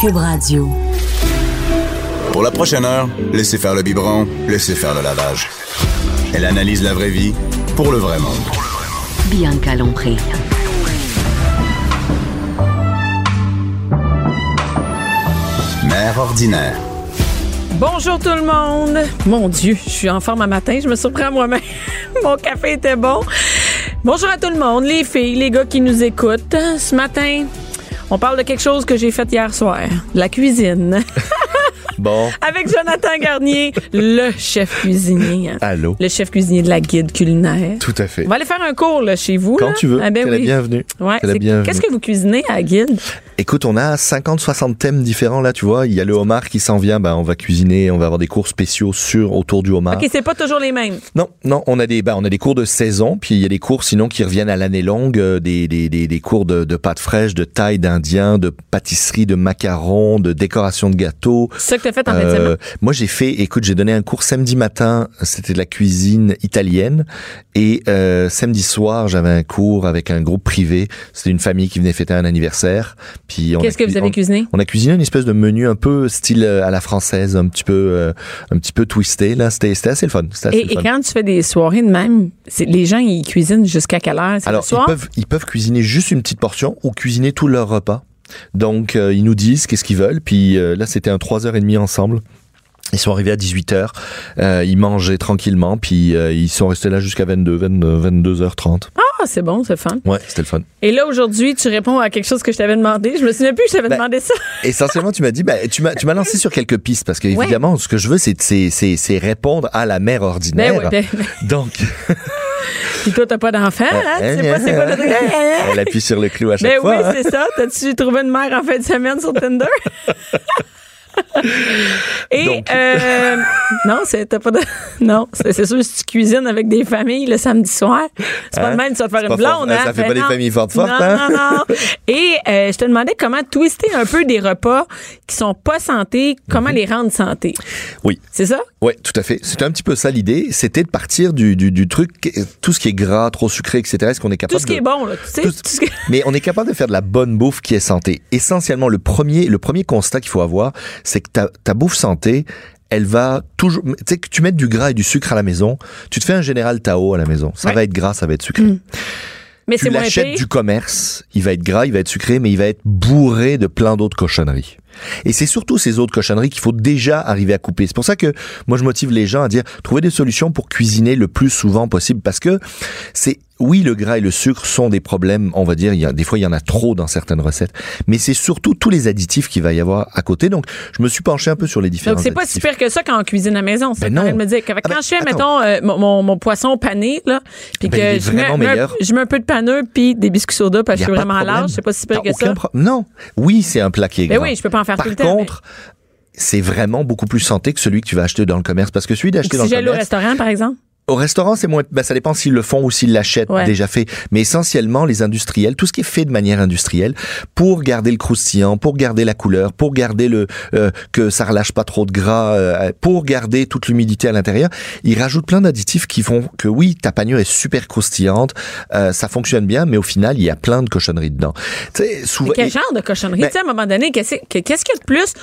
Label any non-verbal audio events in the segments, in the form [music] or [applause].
Cube Radio. Pour la prochaine heure, laissez faire le biberon, laissez faire le lavage. Elle analyse la vraie vie pour le vrai monde. Bianca Lompré. Mère ordinaire. Bonjour tout le monde. Mon Dieu, je suis en forme à matin. Je me surprends moi-même. [laughs] Mon café était bon. Bonjour à tout le monde, les filles, les gars qui nous écoutent. Ce matin, on parle de quelque chose que j'ai fait hier soir. La cuisine. [laughs] Bon. Avec Jonathan Garnier, le chef cuisinier. hein. Allô? Le chef cuisinier de la guide culinaire. Tout à fait. On va aller faire un cours là, chez vous. Quand là. tu veux. Ah ben la oui. bienvenue. Ouais, T'es la bienvenue. Qu'est-ce que vous cuisinez à la guide? Écoute, on a 50-60 thèmes différents là, tu vois. Il y a le homard qui s'en vient, ben, on va cuisiner, on va avoir des cours spéciaux sur autour du homard. OK, c'est pas toujours les mêmes. Non, non, on a des, ben, on a des cours de saison, puis il y a des cours sinon qui reviennent à l'année longue, euh, des, des, des, des cours de, de pâtes fraîches, de taille d'indien, de pâtisserie, de macarons, de décoration de gâteaux. C'est que t'as fait en fin de semaine. Euh, moi, j'ai fait, écoute, j'ai donné un cours samedi matin, c'était de la cuisine italienne, et euh, samedi soir, j'avais un cours avec un groupe privé. C'était une famille qui venait fêter un anniversaire. Puis Qu'est-ce que vous avez on- cuisiné? On a cuisiné une espèce de menu un peu style euh, à la française, un petit peu, euh, un petit peu twisté. Là, c'était, c'était assez le fun. Assez Et, le et fun. quand tu fais des soirées de même, les gens, ils cuisinent jusqu'à quelle heure? Alors, le soir? ils peuvent, ils peuvent cuisiner juste une petite portion ou cuisiner tout leur repas. Donc, euh, ils nous disent qu'est-ce qu'ils veulent. Puis euh, là, c'était un 3h30 ensemble. Ils sont arrivés à 18h. Euh, ils mangeaient tranquillement. Puis euh, ils sont restés là jusqu'à 22, 22, 22h30. Ah, c'est bon, c'est fun. Ouais, c'était le fun. Et là, aujourd'hui, tu réponds à quelque chose que je t'avais demandé. Je me souviens plus que je t'avais Ben, demandé ça. [laughs] Essentiellement, tu m'as dit, ben, tu m'as, lancé sur quelques pistes parce que évidemment, ce que je veux, c'est, c'est, c'est, c'est répondre à la mère ordinaire. Ben ouais, ben- Donc, [laughs] Puis toi, t'as pas d'enfant, hein? Tu sais pas c'est quoi le truc. elle appuie sur le clou à chaque Ben oui, fois. hein. c'est ça. T'as-tu trouvé une mère en fin de semaine sur Tinder? [laughs] [laughs] Et Donc. euh, non, pas de [laughs] non, c'est sûr si tu cuisines avec des familles le samedi soir, c'est pas Hein? le même tu vas te faire une pas blonde, hein? ça fait Ben pas des non. familles fortes fortes, non, hein? Non, non. Et euh, je te demandais comment twister un peu des repas qui sont pas santé, comment Mhm. les rendre santé? Oui. C'est ça? Ouais, tout à fait. C'était un petit peu ça l'idée. C'était de partir du, du, du truc, tout ce qui est gras, trop sucré, etc. Est-ce qu'on est capable Tout ce qui de- est bon, là. Tu sais, Tout- tout ce que- [laughs] Mais on est capable de faire de la bonne bouffe qui est santé. Essentiellement, le premier, le premier constat qu'il faut avoir, c'est que ta, ta bouffe santé, elle va toujours. Tu sais, que tu mets du gras et du sucre à la maison, tu te fais un général Tao à la maison. Ça Ouais. va être gras, ça va être sucré. Mais Tu l'achètes du commerce, il va être gras, il va être sucré, mais il va être bourré de plein d'autres cochonneries. Et c'est surtout ces autres cochonneries qu'il faut déjà arriver à couper. C'est pour ça que moi je motive les gens à dire trouver des solutions pour cuisiner le plus souvent possible parce que c'est oui le gras et le sucre sont des problèmes, on va dire il y a des fois il y en a trop dans certaines recettes, mais c'est surtout tous les additifs qu'il va y avoir à côté. Donc je me suis penché un peu sur les différents Donc, c'est pas si pire que ça quand on cuisine à la maison. Ben non. me dire. que Ah quand ben, je fais, mettons, euh, mon, mon, mon poisson pané, là, puis Ben, que je mets, meilleur. je mets un peu de paneux puis des biscuits soda parce que je suis vraiment large. C'est pas si pire que ça. pro- Non, oui c'est un plat qui est Ben gras. oui, je peux pas en faire Par tout le temps, contre, c'est vraiment beaucoup plus santé que celui que tu vas acheter dans le commerce parce que celui d'acheter dans Si le au restaurant, par exemple. Au restaurant, c'est moins. Ben, ça dépend s'ils le font ou s'ils l'achètent Ouais. déjà fait. Mais essentiellement, les industriels, tout ce qui est fait de manière industrielle, pour garder le croustillant, pour garder la couleur, pour garder le euh, que ça relâche pas trop de gras, euh, pour garder toute l'humidité à l'intérieur, ils rajoutent plein d'additifs qui font que oui, ta panure est super croustillante, euh, ça fonctionne bien, mais au final, il y a plein de cochonneries dedans. Tu sais, souvent. Mais quel genre de cochonnerie? Ben- tu sais, à un moment donné, qu'est-ce que- qu'est-ce qu'il y a de plus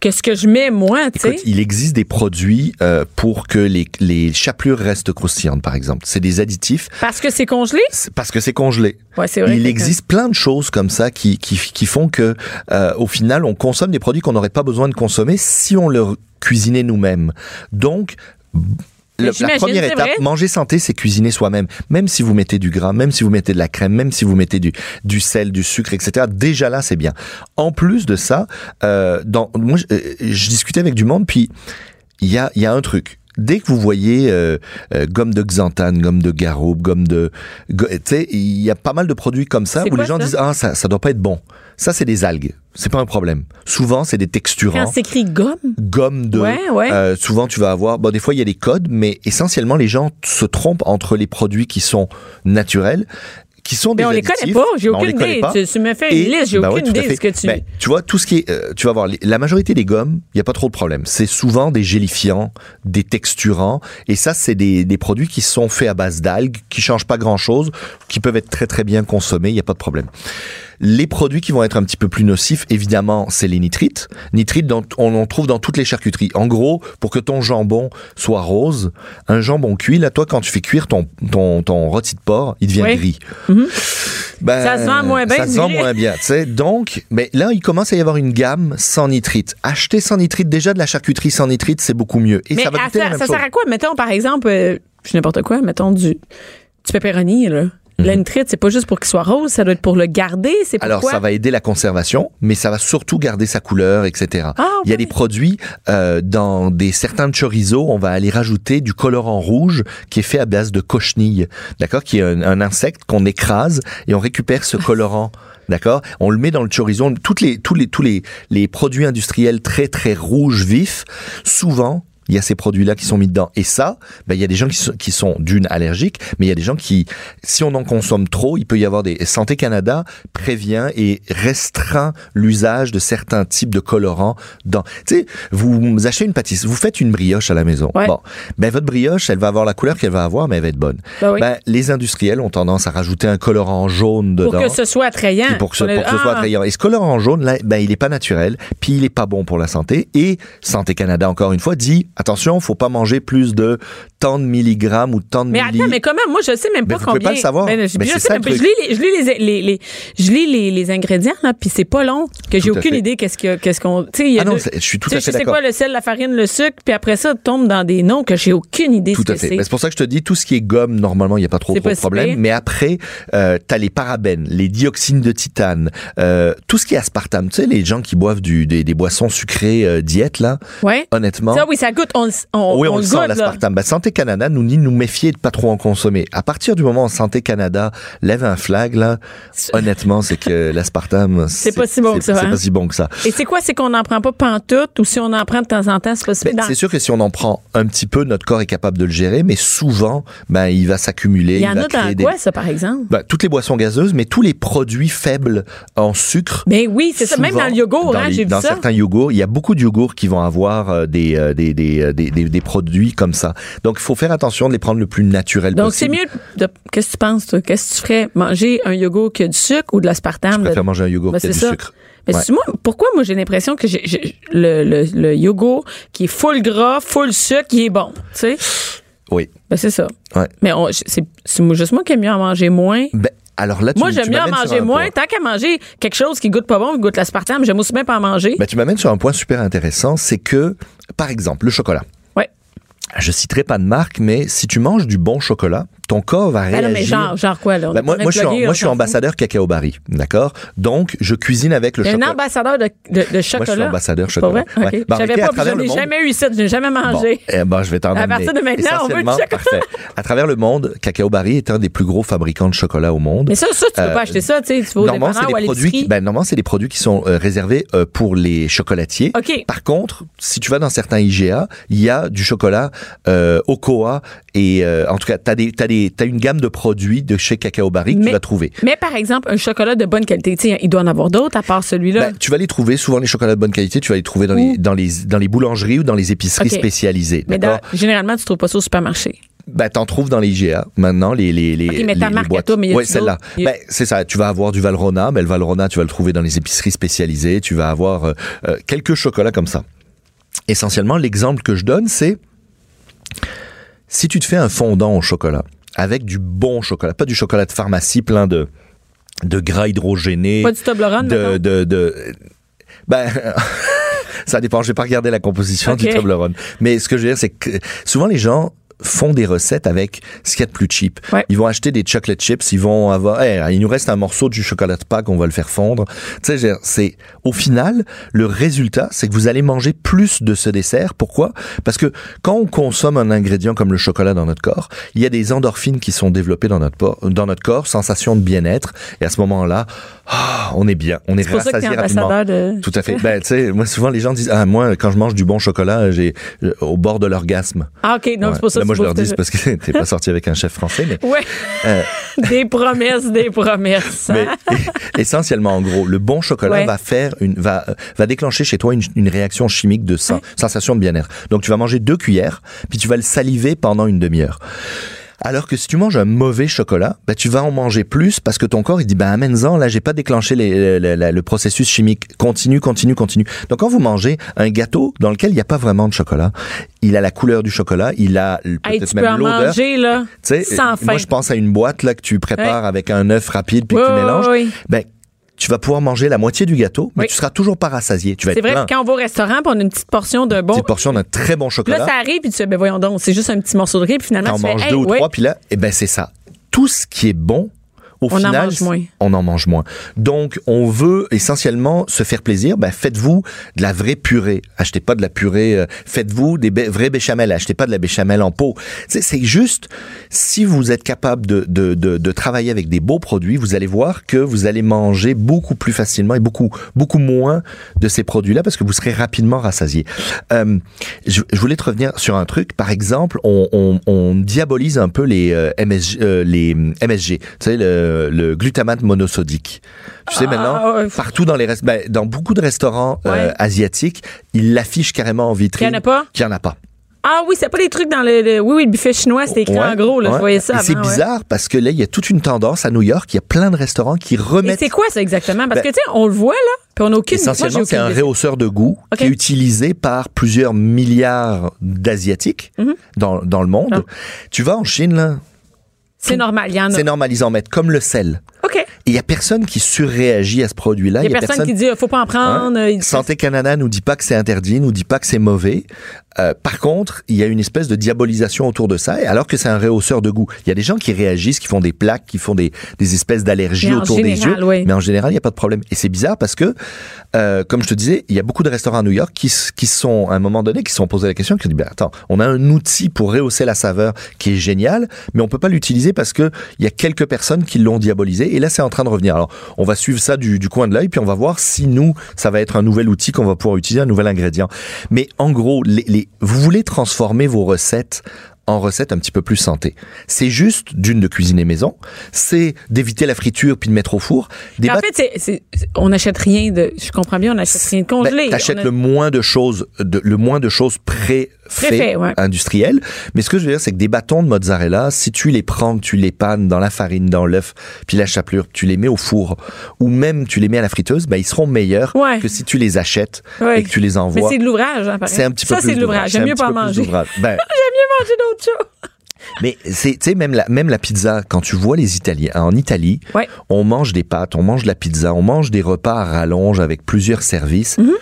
que ce que je mets, moi, tu sais? Il existe des produits euh, pour que les, les chapelures restent croustillantes, par exemple. C'est des additifs Parce que c'est congelé? parce que c'est congelé. Ouais, c'est vrai. Il que- existe plein de choses comme ça qui, qui, qui font que, euh, au final, on consomme des produits qu'on n'aurait pas besoin de consommer si on le cuisinait nous-mêmes. Donc, le- la première étape, manger santé, c'est cuisiner soi-même. Même si vous mettez du gras, même si vous mettez de la crème, même si vous mettez du, du sel, du sucre, etc. Déjà là, c'est bien. En plus de ça, euh, dans, moi, je, euh, je discutais avec du monde, puis il y a, il y a un truc. Dès que vous voyez euh, euh, gomme de xanthane, gomme de garoube, gomme de... go- Tu sais, il y a pas mal de produits comme ça où quoi, les gens ça? disent « Ah, ça, ça doit pas être bon. Ça, c'est des algues. C'est pas un problème. Souvent, c'est des Quand texturants. c'est écrit gomme, Gomme de. Ouais, ouais. Euh, souvent, tu vas avoir. Bon, des fois, il y a des codes, mais essentiellement, les gens se trompent entre les produits qui sont naturels, qui sont mais des on les connaît pas. J'ai mais les aucune idée. Tu, tu me fais une Et- liste, j'ai ben aucune idée de ce que tu. Ben, tu vois, tout ce qui est, euh, tu vas voir, la majorité des gommes, il n'y a pas trop de problème. C'est souvent des gélifiants, des texturants, et ça, c'est des, des produits qui sont faits à base d'algues, qui changent pas grand chose, qui peuvent être très très bien consommés, il n'y a pas de problème. Les produits qui vont être un petit peu plus nocifs, évidemment, c'est les nitrites. Nitrites, dont on en trouve dans toutes les charcuteries. En gros, pour que ton jambon soit rose, un jambon cuit, là, toi, quand tu fais cuire ton, ton, ton rôti de porc, il devient Oui. gris. Ben, Ça se vend moins bien, Ça se du vend gris. moins bien, tu sais. Donc, mais là, il commence à y avoir une gamme sans nitrite. Acheter sans nitrite, déjà de la charcuterie sans nitrite, c'est beaucoup mieux. Et Mais ça va à la ça, même ça chose. sert à quoi? Mettons, par exemple, euh, je n'importe quoi, mettons du, du pepperoni, là. La nitrite, c'est pas juste pour qu'il soit rose, ça doit être pour le garder, c'est Mhm. Alors, ça va aider la conservation, mais ça va surtout garder sa couleur, etc. Ah, Il y a des produits, euh, dans des certains chorizo, on va aller rajouter du colorant rouge qui est fait à base de cochenille, d'accord, qui est un, un insecte qu'on écrase et on récupère ce colorant. [laughs] D'accord On le met dans le chorizo. Toutes les, tous les, tous les, les produits industriels très, très rouges vifs, souvent, il y a ces produits-là qui sont mis dedans. Et ça, ben, il y a des gens qui sont, qui sont d'une allergiques, mais il y a des gens qui, si on en consomme trop, il peut y avoir des... Santé Canada prévient et restreint l'usage de certains types de colorants dans... Tu sais, vous achetez une pâtisserie, vous faites une brioche à la maison. Ouais. Bon, ben votre brioche, elle va avoir la couleur qu'elle va avoir, mais elle va être bonne. Ben oui. Ben, les industriels ont tendance à rajouter un colorant jaune dedans. pour que ce soit attrayant. Pour que, ce, pour que ce soit attrayant. Et ce colorant jaune, là, ben, il est pas naturel, puis il est pas bon pour la santé. Et Santé Canada, encore une fois, dit, attention, faut pas manger plus de tant de milligrammes ou tant de Mais milli. attends, mais comment? Moi, je sais même Mais pas vous pouvez combien. pas le savoir. Ben, je, Mais je c'est sais ça, même le pas. Je truc. lis les, je lis les, les, les- je lis les, les ingrédients, là, puis c'est pas long, que j'ai aucune fait. idée qu'est-ce que, qu'est-ce qu'on, tu sais, il y a Ah non, je suis tout tu sais, à fait je sais d'accord. quoi, le sel, la farine, le sucre, puis après ça, tombe dans des noms que j'ai aucune idée Tout ce à que fait. c'est. C'est pour ça que je te dis, tout ce qui est gomme, normalement, il n'y a pas trop, de problème. Mais après, euh, t'as les parabènes, les dioxines de titane, euh, tout ce qui est aspartame. Tu sais, les gens qui boivent du, des, des boissons sucrées euh, diète, là, Ouais. honnêtement. Ça, oui, ça goûte, on, le- on, oui, on, on le le sent, l'aspartame. Ben, Santé Canada nous dit nous méfier de pas trop en consommer. À partir du moment où Santé Canada lève un flag, là, honnêtement, c'est que [laughs] l'aspartame, C'est pas si bon que ça, C'est hein? pas si bon que ça. Et c'est quoi? C'est qu'on n'en prend pas pantoute ou si on en prend de temps en temps, c'est pas si Ben, dans- c'est sûr que si on en prend un petit peu, notre corps est capable de le gérer, mais souvent, ben, il va s'accumuler. Il y en a dans des- quoi, ça, par exemple? Ben, toutes les boissons gazeuses, mais tous les produits faibles en sucre. Ben oui, c'est ça. Même dans le yogourt, dans hein, j'ai vu Dans ça. certains yogourts, il y a beaucoup de yogourts qui vont avoir euh, des, euh, des, des, euh, des, des- des produits comme ça. Donc, il faut faire attention de les prendre le plus naturel Donc, c'est possible. mieux de. Qu'est-ce que tu penses, toi? Qu'est-ce que tu ferais? Manger un yogourt qui a du sucre ou de l'aspartame? Je préfère de- manger un yogourt Ben, qui a du ça. sucre. Mais Ouais. c'est- moi, pourquoi moi j'ai l'impression que j'ai, le, le, le yogourt qui est full gras, full sucre, qui est bon, tu sais? Oui. Ben c'est ça. Ouais. Mais c'est, juste moi qui aime mieux en manger moins. Ben, alors là, tu, moi, j'aime mieux en manger moins. Tant qu'à manger quelque chose qui goûte pas bon, qui goûte l'aspartame, j'aime aussi bien pas en manger. Ben, tu m'amènes sur un point super intéressant, c'est que, par exemple, le chocolat. ouais. Je citerai pas de marque, mais si tu manges du bon chocolat, ton corps va Ben réagir. non, mais genre, genre quoi, là? Ben, moi, je suis, en- moi, je ambassadeur cacao barry, d'accord? Donc, je cuisine avec le a un chocolat. ambassadeur de, de, de Moi, chocolat. je suis ambassadeur Pas chocolat. vrai? Ouais. Ben, pas, puis travers je n'ai jamais eu ça, je n'ai jamais Bon, mangé. eh ben, je vais t'en À partir de maintenant, on veut du chocolat. parfait. À travers le monde, Cacao Barry est un des plus gros fabricants de chocolat au monde. Mais ça, ça, tu peux Euh, pas acheter ça, tu sais, tu vas au Normalement, c'est des produits qui, ben, normalement, c'est des produits qui sont euh, réservés euh, pour les chocolatiers. Par contre, si tu vas dans certains IGA, il y a du chocolat euh, Ocoa et euh, en tout cas, des, des, t'as une gamme de produits de chez Cacao Barry que Mais- tu vas trouver. Mais par exemple, un chocolat de bonne qualité, tu il doit en avoir d'autres à part celui-là. Ben, tu vas les trouver, souvent les chocolats de bonne qualité, tu vas les trouver dans, les, dans, les, dans les boulangeries ou dans les épiceries spécialisées. mais dans- généralement, tu trouves pas ça au supermarché. Ben, t'en trouves dans les IGA maintenant, les les les. Ok, mais ta les- marque à boîtes. toi, mais ouais, celle-là. a- Ben, c'est ça. Tu vas avoir du Valrhona, mais le Valrhona, tu vas le trouver dans les épiceries spécialisées. Tu vas avoir euh, euh, quelques chocolats comme ça. Essentiellement, l'exemple que je donne, c'est si tu te fais un fondant au chocolat avec du bon chocolat, pas du chocolat de pharmacie plein de de gras hydrogénés, Pas du Toblerone, de de de ben [laughs] ça dépend. Je vais pas regarder la composition du Toblerone, mais ce que je veux dire, c'est que souvent les gens font des recettes avec ce qu'il y a de plus cheap. Ouais. Ils vont acheter des chocolate chips, ils vont avoir, Hey, il nous reste un morceau du chocolat de Pâques, on va le faire fondre. Tu sais, c'est, au final, le résultat, c'est que vous allez manger plus de ce dessert. Pourquoi? Parce que quand on consomme un ingrédient comme le chocolat dans notre corps, il y a des endorphines qui sont développées dans notre, dans notre corps, sensation de bien-être. Et à ce moment-là, ah, on est bien, on est, C'est pour ça que rassasié rapidement. de... Tout à fait. [laughs] Ben, tu sais, moi, souvent, les gens disent, ah, moi, quand je mange du bon chocolat, j'ai, euh, au bord de l'orgasme. Ah, OK. Non, Ouais. c'est pour ça que moi, je leur dis, parce que t'es pas sorti avec un chef français, mais, Ouais. Euh. [laughs] des promesses, des promesses. mais hein? [laughs] essentiellement, en gros, le bon chocolat Ouais. va faire une, va, va déclencher chez toi une, une réaction chimique de sen- sensation de bien-être. Donc, tu vas manger deux cuillères, puis tu vas le saliver pendant une demi-heure. Alors que si tu manges un mauvais chocolat, ben, tu vas en manger plus parce que ton corps, il dit, ben, amène-en, là, j'ai pas déclenché les- le, processus chimique. Continue, continue, continue. Donc, quand vous mangez un gâteau dans lequel il n'y a pas vraiment de chocolat, il a la couleur du chocolat, il a l- Hey, peut-être tu peux en même l'odeur. manger, là, sans fin. moi, je pense à une boîte là que tu prépares avec un œuf rapide puis Oui, que tu oui, mélanges. oui. Ben, tu vas pouvoir manger la moitié du gâteau, mais Oui. tu seras toujours pas rassasié. Tu vas C'est vrai plein. que quand on va au restaurant, puis on a une petite portion de bon. Petite portion d'un très bon Là, chocolat. ça arrive, puis tu fais, ben voyons donc, c'est juste un petit morceau de riz, puis finalement, Quand on tu fais, mange hey, deux ou ouais. trois, puis là, eh ben c'est ça. Tout ce qui est bon, au On en final, mange moins. on en mange moins. Donc, on veut essentiellement se faire plaisir. Ben, faites-vous de la vraie purée. Achetez pas de la purée. euh, faites-vous des vraies béchamel. Achetez pas de la béchamel en pot. C'est juste, si vous êtes capable de, de, de, de travailler avec des beaux produits, vous allez voir que vous allez manger beaucoup plus facilement et beaucoup, beaucoup moins de ces produits-là parce que vous serez rapidement rassasié. Euh, je, je voulais te revenir sur un truc. Par exemple, on, on, on diabolise un peu les, euh, MSG, les MSG, tu sais, le, le glutamate monosodique. Tu sais, Ah, maintenant, ouais. partout dans les ben, dans beaucoup de restaurants euh, asiatiques, ils l'affichent carrément en vitrine. Qu'il y en a pas? Qu'il y en a pas. Ah oui, c'est pas des trucs dans le, le- Oui, oui, le buffet chinois, c'était écrit en gros, là. ouais. Je voyais ça c'est ouais. bizarre parce que là, il y a toute une tendance à New York. Il y a plein de restaurants qui Et remettent c'est quoi ça exactement? Parce Ben, que, tu sais, on le voit, là, puis on n'a aucune Essentiellement, c'est un rehausseur de goût qui est utilisé par plusieurs milliards d'Asiatiques Mhm. dans, dans le monde. Ah. Tu vas en Chine, là, C'est normal, il y en a. c'est normalisé en mettre comme le sel. OK. Et il y a personne qui surréagit à ce produit-là. Il y a personne qui dit, faut pas en prendre. Hein? il- Santé Canada nous dit pas que c'est interdit, nous dit pas que c'est mauvais. Euh, par contre, il y a une espèce de diabolisation autour de ça, et alors que c'est un rehausseur de goût. Il y a des gens qui réagissent, qui font des plaques, qui font des, des espèces d'allergies autour des yeux. oui. Mais en général, il n'y a pas de problème. Et c'est bizarre parce que, euh, comme je te disais, il y a beaucoup de restaurants à New York qui, sont, à un moment donné, qui se sont posés la question, qui ont dit, ben, attends, on a un outil pour rehausser la saveur qui est génial, mais on peut pas l'utiliser parce que il y a quelques personnes qui l'ont diabolisé. Et là, c'est en train de revenir. Alors, on va suivre ça du, du coin de l'œil, puis on va voir si nous, ça va être un nouvel outil qu'on va pouvoir utiliser, un nouvel ingrédient. Mais en gros, les, les, vous voulez transformer vos recettes en recettes un petit peu plus santé. C'est juste d'une de cuisiner maison, c'est d'éviter la friture puis de mettre au four. Des En fait, on n'achète rien de. Je comprends bien, on n'achète rien de congelé. Ben, T'achètes a- le moins de choses, de, le moins de choses pré fait, ouais. industrielles. Mais ce que je veux dire, c'est que des bâtons de mozzarella, si tu les prends, que tu les pannes dans la farine, dans l'œuf, puis la chapelure, tu les mets au four, ou même tu les mets à la friteuse, ben ils seront meilleurs Ouais. que si tu les achètes Ouais. et que tu les Mais envoies. c'est de l'ouvrage, hein. C'est un petit peu Ça, c'est de l'ouvrage. J'aime mieux pas manger. Ben, [laughs] J'aime mieux manger d'autres choses. Mais c'est, tu sais, même la, même la pizza, quand tu vois les Italiens, en Italie, Ouais. on mange des pâtes, on mange de la pizza, on mange des repas à rallonge avec plusieurs services. Mhm.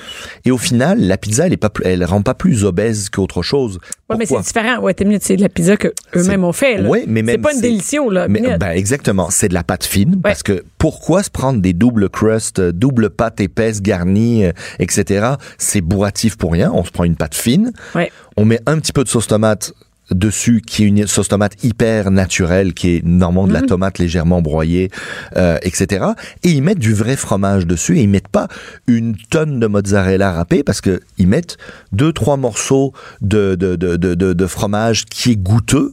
Et au final, la pizza, elle est pas, elle rend pas plus obèse qu'autre chose. Ouais, mais c'est différent. Ouais, t'es mieux, c'est de la pizza que eux-mêmes ont fait. Ouais, mais même C'est pas une délicieux, là. Mais, ben, exactement, c'est de la pâte fine parce que pourquoi se prendre des doubles crusts, euh, double pâte épaisse garnie, euh, etc. C'est bourratif pour rien. On se prend une pâte fine, Ouais. on met un petit peu de sauce tomate dessus qui est une sauce tomate hyper naturelle qui est normalement de la tomate légèrement broyée euh, etc et ils mettent du vrai fromage dessus et ils mettent pas une tonne de mozzarella râpée parce que ils mettent deux trois morceaux de de de de, de, de fromage qui est goûteux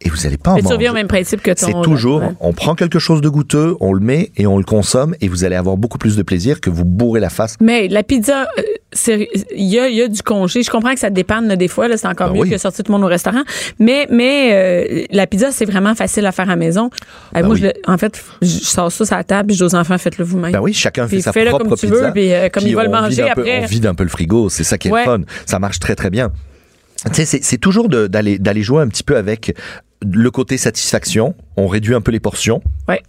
et vous allez pas en Mais tu manger reviens au même principe que ton. c'est toujours, Ouais. on prend quelque chose de goûteux, on le met et on le consomme et vous allez avoir beaucoup plus de plaisir que vous bourrez la face. Mais la pizza, euh, il y a, il y a du congé. Je comprends que ça dépanne des fois. C'est encore Ben mieux oui. que sortir tout le monde au restaurant. Mais, mais euh, la pizza, c'est vraiment facile à faire à la maison. Euh, Ben moi, oui. je le- en fait, je sors ça sur la table, je dis aux enfants, faites-le vous-même. Ben oui, chacun fait Puis sa fais-le propre comme tu pizza. veux, puis, euh, comme Puis ils veulent on manger peu- après. on vide un peu le frigo, c'est ça qui est Ouais. le fun. Ça marche très très bien. Tu sais, c'est- toujours d'aller jouer un petit peu avec le côté satisfaction. On réduit un peu les portions. Ouais.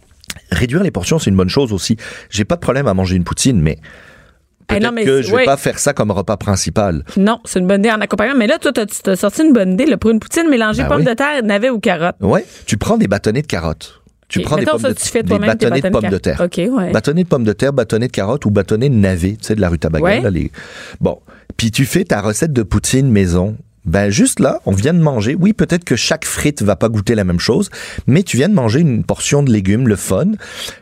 Réduire les portions, c'est une bonne chose aussi. J'ai pas de problème à manger une poutine, mais Eh peut-être que je vais ouais. pas faire ça comme repas principal. Non, c'est une bonne idée en accompagnement. Mais là, toi, t'as t'as sorti une bonne idée là, pour une poutine mélangée Ben pommes oui. de terre, navets ou carottes. Ouais, tu prends des bâtonnets de carottes. Tu prends des Mettons pommes ça, de, tu fais des toi-même tes bâtonnets de pommes de de terre. OK, ouais. Bâtonnets de pommes de terre, bâtonnets de carottes ou bâtonnets de navets, tu sais, de la rue Tabaga. Ouais. là, les... Bon. Puis tu fais ta recette de poutine maison. Ben juste là, on vient de manger. Oui, peut-être que chaque frite va pas goûter la même chose, mais tu viens de manger une portion de légumes, le fun.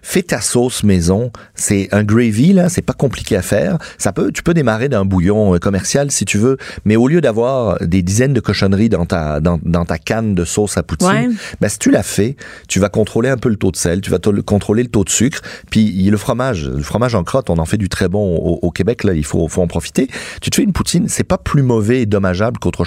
Fais ta sauce maison. C'est un gravy là, c'est pas compliqué à faire. Ça peut, tu peux démarrer d'un bouillon euh, commercial si tu veux, mais au lieu d'avoir des dizaines de cochonneries dans ta dans, dans ta canne de sauce à poutine, Ouais. ben, si tu l'as fait, tu vas contrôler un peu le taux de sel, tu vas contrôler le taux de sucre, puis le fromage, le fromage en crotte, on en fait du très bon au, au Québec là, il faut, faut en profiter. Tu te fais une poutine, c'est pas plus mauvais et dommageable qu'autre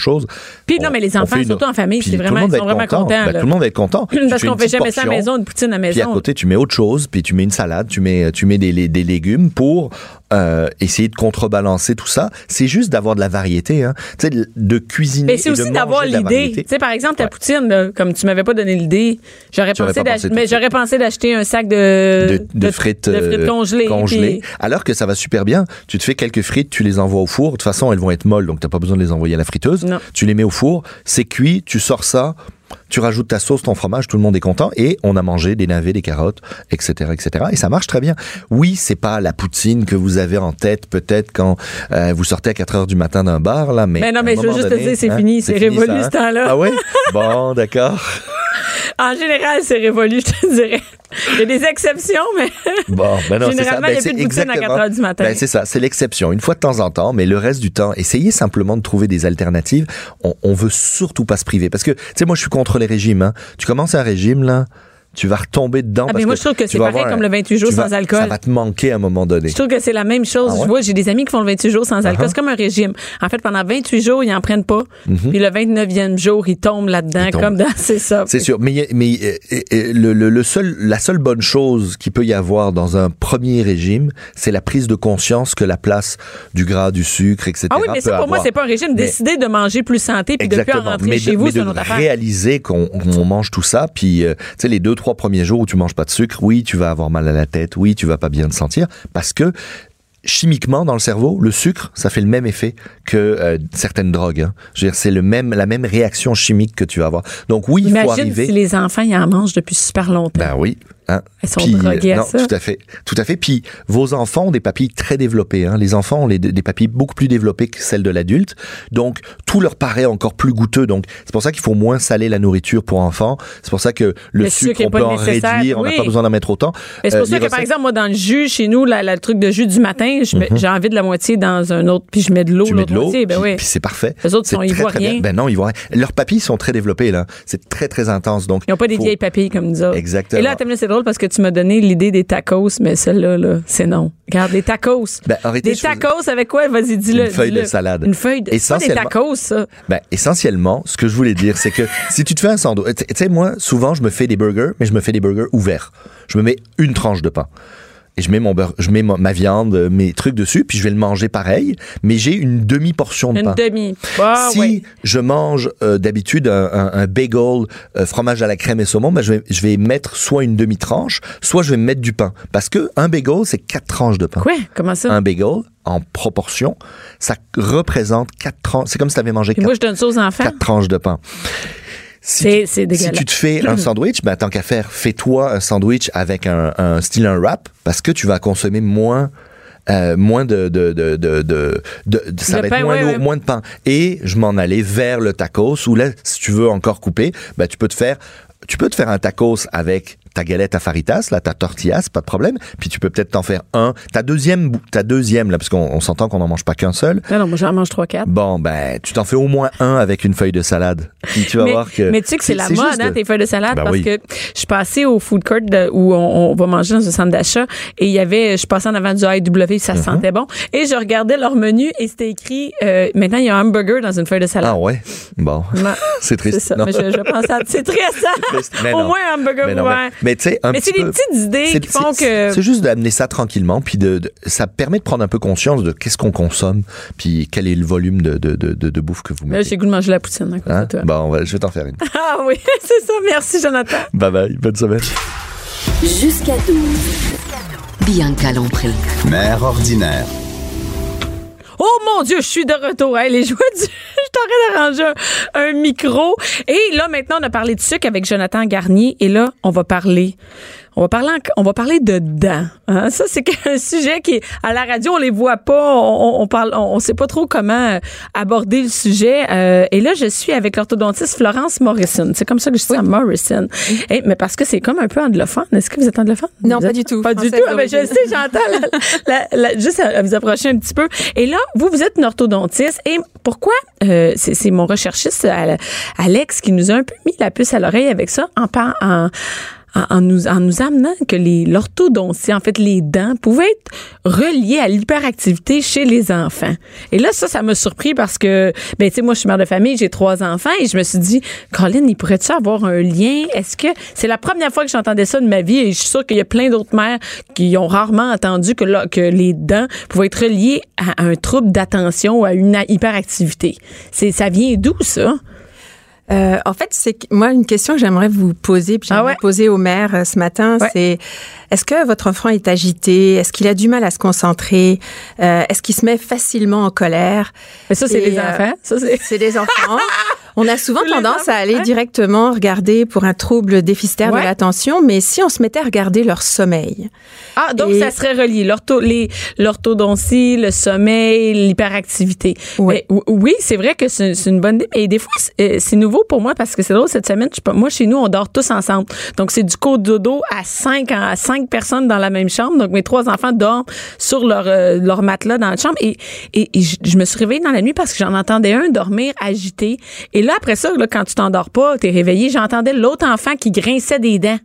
Puis non, On- mais les enfants, une- surtout en famille, c'est vraiment, ils sont vraiment content. contents. Ben, tout le monde va être content. Parce qu'on fait jamais ça à la maison, une poutine à la Puis à maison. côté, tu mets autre chose, puis tu mets une salade, tu mets, tu mets des, des légumes pour euh, essayer de contrebalancer tout ça. C'est juste d'avoir de la variété, hein. Tu sais, de, cuisiner. Mais c'est aussi d'avoir l'idée. Tu sais, par exemple, ta Ouais. poutine, là, comme tu m'avais pas donné l'idée, j'aurais pensé, mais j'aurais pensé d'acheter un sac de, de, de frites, de frites euh, congelées. congelées. puis- Alors que ça va super bien. Tu te fais quelques frites, tu les envoies au four. De toute façon, elles vont être molles, donc t'as pas besoin de les envoyer à la friteuse. Non. Tu les mets au four, c'est cuit, tu sors ça. Tu rajoutes ta sauce, ton fromage, tout le monde est content et on a mangé des navets, des carottes, etc., etc. Et ça marche très bien. Oui, c'est pas la poutine que vous avez en tête peut-être quand euh, vous sortez à 4 heures du matin d'un bar là, mais Mais non, mais je veux juste te dire, c'est hein, fini, c'est révolu ça, hein? ce temps-là. Ah ouais, [laughs] bon, d'accord. En général, c'est révolu, je te dirais. Il y a des exceptions, mais Bon, ben non. Généralement, Ben, il y a c'est plus de poutine à exactement- 4 heures du matin. Ben, c'est ça, c'est l'exception. Une fois de temps en temps, mais le reste du temps, essayez simplement de trouver des alternatives. On, on veut surtout pas se priver. Parce que, tu sais, moi, je suis contre les régimes. Hein. Tu commences un régime, là, tu vas retomber dedans. Ah, parce mais moi, que je trouve que c'est pareil comme un- le 28 jours sans alcool. Ça va te manquer à un moment donné. je trouve que c'est la même chose. Ah ouais? Je vois, j'ai des amis qui font le 28 jours sans alcool. Uh-huh. C'est comme un régime. En fait, pendant 28 jours, ils en prennent pas. Mhm. Puis le 29e jour, ils tombent là-dedans, comme dans, [laughs] c'est ça. C'est sûr, mais, mais euh, euh, le, le- le seul, la seule bonne chose qu'il peut y avoir dans un premier régime, c'est la prise de conscience que la place du gras, du sucre, etc. Ah oui, mais ça, pour moi, avoir. c'est pas un régime. Mais- Décider de manger plus santé puis de plus en rentrer mais chez de, vous, c'est autre affaire. réaliser qu'on qu'on mange tout ça, puis euh, tu sais les deux trois premiers jours où tu manges pas de sucre, oui, tu vas avoir mal à la tête, oui, tu vas pas bien te sentir, parce que chimiquement dans le cerveau, le sucre, ça fait le même effet que euh, certaines drogues. Hein. Je veux dire, c'est le même la même réaction chimique que tu vas avoir. Donc oui, il faut arriver. si les enfants, ils en mangent depuis super longtemps. Ben oui. Hein? Elles sont Puis, droguées à non, ça. Tout à fait. Tout à fait. Puis vos enfants ont des papilles très développées. Hein. Les enfants ont les- des papilles beaucoup plus développées que celles de l'adulte. Donc tout leur paraît encore plus goûteux. Donc c'est pour ça qu'il faut moins saler la nourriture pour enfants. C'est pour ça que le, Le sucre sucre, on peut en nécessaire. réduire. On n'a Oui. pas besoin d'en mettre autant. Mais c'est Euh, pour ça que, par exemple, moi, dans le jus, chez nous, la- la- le truc de jus du matin, mets- j'ai envie de la moitié dans un autre, puis je mets de l'eau, Mhm. l'autre moitié. Ben puis, oui. puis c'est parfait. Les autres sont- ils voient rien. Ben non, ils voient rien. Leurs papilles sont très développées là. C'est très très intense. Donc Ils n'ont pas des vieilles papilles comme nous autres. Exactement. Et là, c'est drôle parce que tu m'as donné l'idée des tacos, mais celle-là, là, c'est non. Regarde, des tacos. Ben, des tacos avec quoi? Vas-y, dis-le. Une feuille de salade. Une feuille de. C'est pas des Essentiellement- tacos, ça. Ben, essentiellement, ce que je voulais dire, c'est que [laughs] si tu te fais un sandwich, tu sais, moi, souvent, je me fais des burgers, mais je me fais des burgers ouverts. Je me mets une tranche de pain. Et je mets mon beurre, je mets ma, ma viande, mes trucs dessus, puis je vais le manger pareil, mais j'ai une demi-portion de Une pain. demi. Ah, si ouais. je mange euh, d'habitude un, un, un bagel euh, fromage à la crème et saumon, ben je vais je vais mettre soit une demi tranche, soit je vais mettre du pain, parce que un bagel c'est quatre tranches de pain. Quoi? Comment ça? Un bagel en proportion, ça représente quatre tranches. C'est comme si tu avais mangé quatre moi, je donne ça aux enfants. quatre tranches de pain. Si, C'est- tu- si tu te fais un sandwich, ben, tant qu'à faire, fais-toi un sandwich avec un, un style un wrap parce que tu vas consommer moins. euh, moins de, de, de, de, ça va pain, être moins ouais, lourd, ouais. moins de pain. Et je m'en allais vers le tacos où là, si tu veux encore couper, ben, tu peux te faire, tu peux te faire un tacos avec ta galette à faritas, là, ta tortillas, pas de problème. Puis tu peux peut-être t'en faire un. Ta deuxième, ta deuxième, là, parce qu'on on s'entend qu'on n'en mange pas qu'un seul. Non, non, moi, j'en mange 3-4. Bon, ben, tu t'en fais au moins un avec une feuille de salade. Puis tu vas mais, voir que. mais tu sais que c'est la mode, hein, de- tes feuilles de salade, Ben parce oui. que je suis passée au food court de- où on, on va manger dans un centre d'achat et il y avait, je passais en avant du AEW, ça Mhm. sentait bon. Et je regardais leur menu et c'était écrit, euh, maintenant il y a un hamburger dans une feuille de salade. Ah ouais? Bon. [laughs] C'est triste. C'est ça. Non. Mais je, je. C'est triste, hein? triste. Au non. moins un hamburger ouvert. Mais, tu sais, un Mais petit c'est des peu- petites idées c'est- qui font que- C'est juste d'amener ça tranquillement, puis de, de- ça permet de prendre un peu conscience de qu'est-ce qu'on consomme, puis quel est le volume de, de, de, de, de bouffe que vous Là, mettez. j'ai goût de manger la poutine à cause Hein? de toi. Bon, on va- je vais t'en faire une. [laughs] Ah oui, [laughs] c'est ça. Merci, Jonathan. bye bye, bonne semaine. Jusqu'à 12. Bianca Lompré. Mère ordinaire. Oh mon Dieu, je suis de retour. Hey, les [laughs] joies du... je t'aurais d'arranger un, un micro. Et là, maintenant, on a parlé de sucre avec Jonathan Garnier. Et là, on va parler on va parler, en- on va parler de dents. hein? Ça, c'est un sujet qui, à la radio, on les voit pas. On, on parle, on, on sait pas trop comment euh, aborder le sujet. Euh, et là, je suis avec l'orthodontiste Florence Morrison. C'est comme ça que je dis ça, Morrison. Eh, mais parce que c'est comme un peu anglophone. Est-ce que vous êtes anglophone? Non, Vous pas êtes- du tout. Pas du tout? Ah, ben, je sais, j'entends. la- la- la- juste à, à vous approcher un petit peu. Et là, vous, vous êtes une orthodontiste. Et pourquoi? euh, c'est mon recherchiste, Alex, qui nous a un peu mis la puce à l'oreille avec ça en, en, en, nous, en nous amenant que les l'orthodontie, en fait, les dents, pouvaient être reliées à l'hyperactivité chez les enfants. Et là, ça, ça m'a surpris parce que, ben, tu sais, moi, je suis mère de famille, j'ai trois enfants et je me suis dit, Colin, il pourrait-tu avoir un lien? Est-ce que c'est la première fois que j'entendais ça de ma vie et je suis sûre qu'il y a plein d'autres mères qui ont rarement entendu que, là, que les dents pouvaient être reliées à un trouble d'attention ou à une hyperactivité. C'est, ça vient d'où, ça? Euh, en fait, c'est moi une question que j'aimerais vous poser, puis Ah j'aimerais ouais? poser au maire euh, ce matin, Ouais. c'est est-ce que votre enfant est agité? Est-ce qu'il a du mal à se concentrer? Euh, Est-ce qu'il se met facilement en colère? Mais ça, c'est euh, enfants. Ça. C'est des [laughs] enfants. On a souvent tendance à aller directement regarder pour un trouble déficitaire Ouais. de l'attention, mais si on se mettait à regarder leur sommeil, Ah, donc Et- ça serait relié. L'orthodontie, le sommeil, l'hyperactivité. Ouais. Mais, ou- oui, c'est vrai que c'est, une bonne idée. Et des fois, c'est, euh, c'est nouveau pour moi parce que c'est drôle cette semaine. je moi, chez nous, on dort tous ensemble. Donc, c'est du dodo à cinq, à cinq personnes dans la même chambre. Donc, mes trois enfants dorment sur leur, euh, leur matelas dans la chambre. Et, et, et je, je me suis réveillée dans la nuit parce que j'en entendais un dormir agité. Et là, après ça, là, quand tu t'endors pas, t'es réveillé, j'entendais l'autre enfant qui grinçait des dents.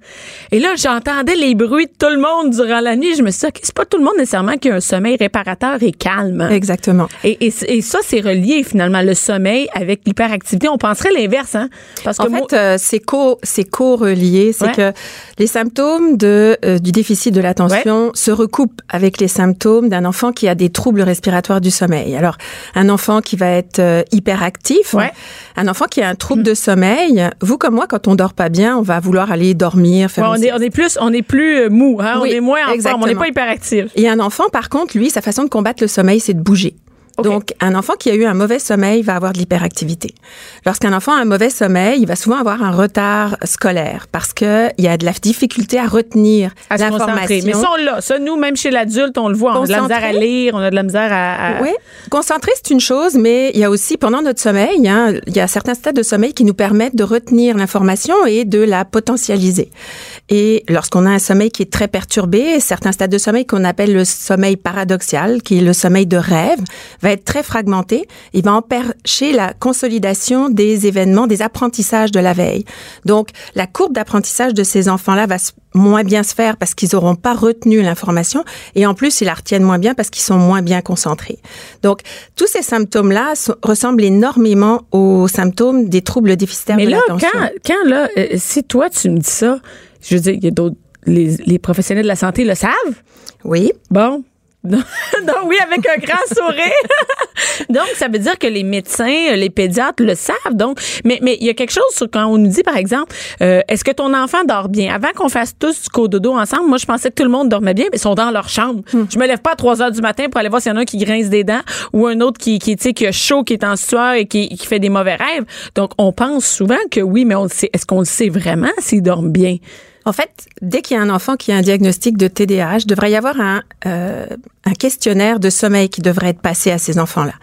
Et là, j'entendais les bruits de tout le monde durant la nuit. Je me suis dit, OK, c'est pas tout le monde nécessairement qui a un sommeil réparateur et calme. exactement. Et, et, et ça, c'est relié finalement, le sommeil avec l'hyperactivité. On penserait l'inverse, hein? Parce que En fait, euh, c'est co, c'est co-relié. C'est Ouais. que les symptômes de, euh, du déficit de l'attention se recoupent avec les symptômes d'un enfant qui a des troubles respiratoires du sommeil. Alors, un enfant qui va être euh, hyperactif, Ouais. un enfant qui a un trouble de sommeil, vous comme moi, quand on dort pas bien, on va vouloir aller dormir, faire Ouais, on, est, on est plus, on est plus euh, mou, hein? Oui, on est moins en forme, on n'est pas hyperactif. Et un enfant, par contre, lui, sa façon de combattre le sommeil, c'est de bouger. Donc, un enfant qui a eu un mauvais sommeil va avoir de l'hyperactivité. Lorsqu'un enfant a un mauvais sommeil, il va souvent avoir un retard scolaire parce que il y a de la difficulté à retenir l'information. Mais ça, on l'a. Ça, nous, même chez l'adulte, on le voit. On a de la misère à lire, on a de la misère à. à- Oui, concentrer, c'est une chose, mais il y a aussi, pendant notre sommeil, hein, il y a certains stades de sommeil qui nous permettent de retenir l'information et de la potentialiser. Et lorsqu'on a un sommeil qui est très perturbé, certains stades de sommeil qu'on appelle le sommeil paradoxal, qui est le sommeil de rêve, va être très fragmenté. Il va empêcher la consolidation des événements, des apprentissages de la veille. Donc, la courbe d'apprentissage de ces enfants-là va moins bien se faire parce qu'ils n'auront pas retenu l'information et en plus, ils la retiennent moins bien parce qu'ils sont moins bien concentrés. Donc, tous ces symptômes-là ressemblent énormément aux symptômes des troubles déficitaires Mais de là, l'attention. quand, quand là, euh, si toi, tu me dis ça, je veux dire, il y a d'autres. Les, les professionnels de la santé le savent. Oui. Bon. [laughs] Donc, oui, avec un grand sourire. [laughs] donc, ça veut dire que les médecins, les pédiatres le savent. Donc, mais mais il y a quelque chose sur quand on nous dit, par exemple, euh, est-ce que ton enfant dort bien? Avant qu'on fasse tous du cododo ensemble, moi, je pensais que tout le monde dormait bien, mais ils sont dans leur chambre. Je me lève pas à 3 heures du matin pour aller voir s'il y en a un qui grince des dents ou un autre qui, qui, tu sais, qui a chaud, qui est en sueur et qui, qui fait des mauvais rêves. Donc, on pense souvent que oui, mais on le sait. Est-ce qu'on le sait vraiment s'ils dorment bien? En fait, dès qu'il y a un enfant qui a un diagnostic de TDAH, il devrait y avoir un, euh, un questionnaire de sommeil qui devrait être passé à ces enfants-là.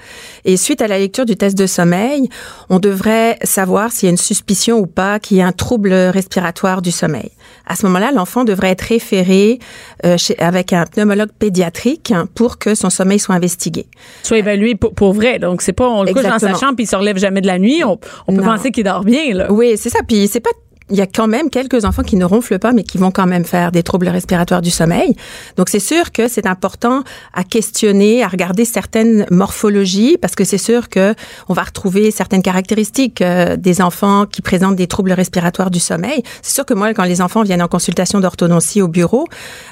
Et suite à la lecture du test de sommeil, on devrait savoir s'il y a une suspicion ou pas qu'il y a un trouble respiratoire du sommeil. À ce moment-là, l'enfant devrait être référé euh, chez, avec un pneumologue pédiatrique pour que son sommeil soit investigué. Soit évalué pour, pour vrai. Donc, c'est pas on le couche dans sa chambre puis il se relève jamais de la nuit. On, on peut Non. penser qu'il dort bien, là. Oui, c'est ça. Puis c'est pas il y a quand même quelques enfants qui ne ronflent pas, mais qui vont quand même faire des troubles respiratoires du sommeil. Donc, c'est sûr que c'est important à questionner, à regarder certaines morphologies, parce que c'est sûr que on va retrouver certaines caractéristiques euh, des enfants qui présentent des troubles respiratoires du sommeil. C'est sûr que moi, quand les enfants viennent en consultation d'orthodontie au bureau,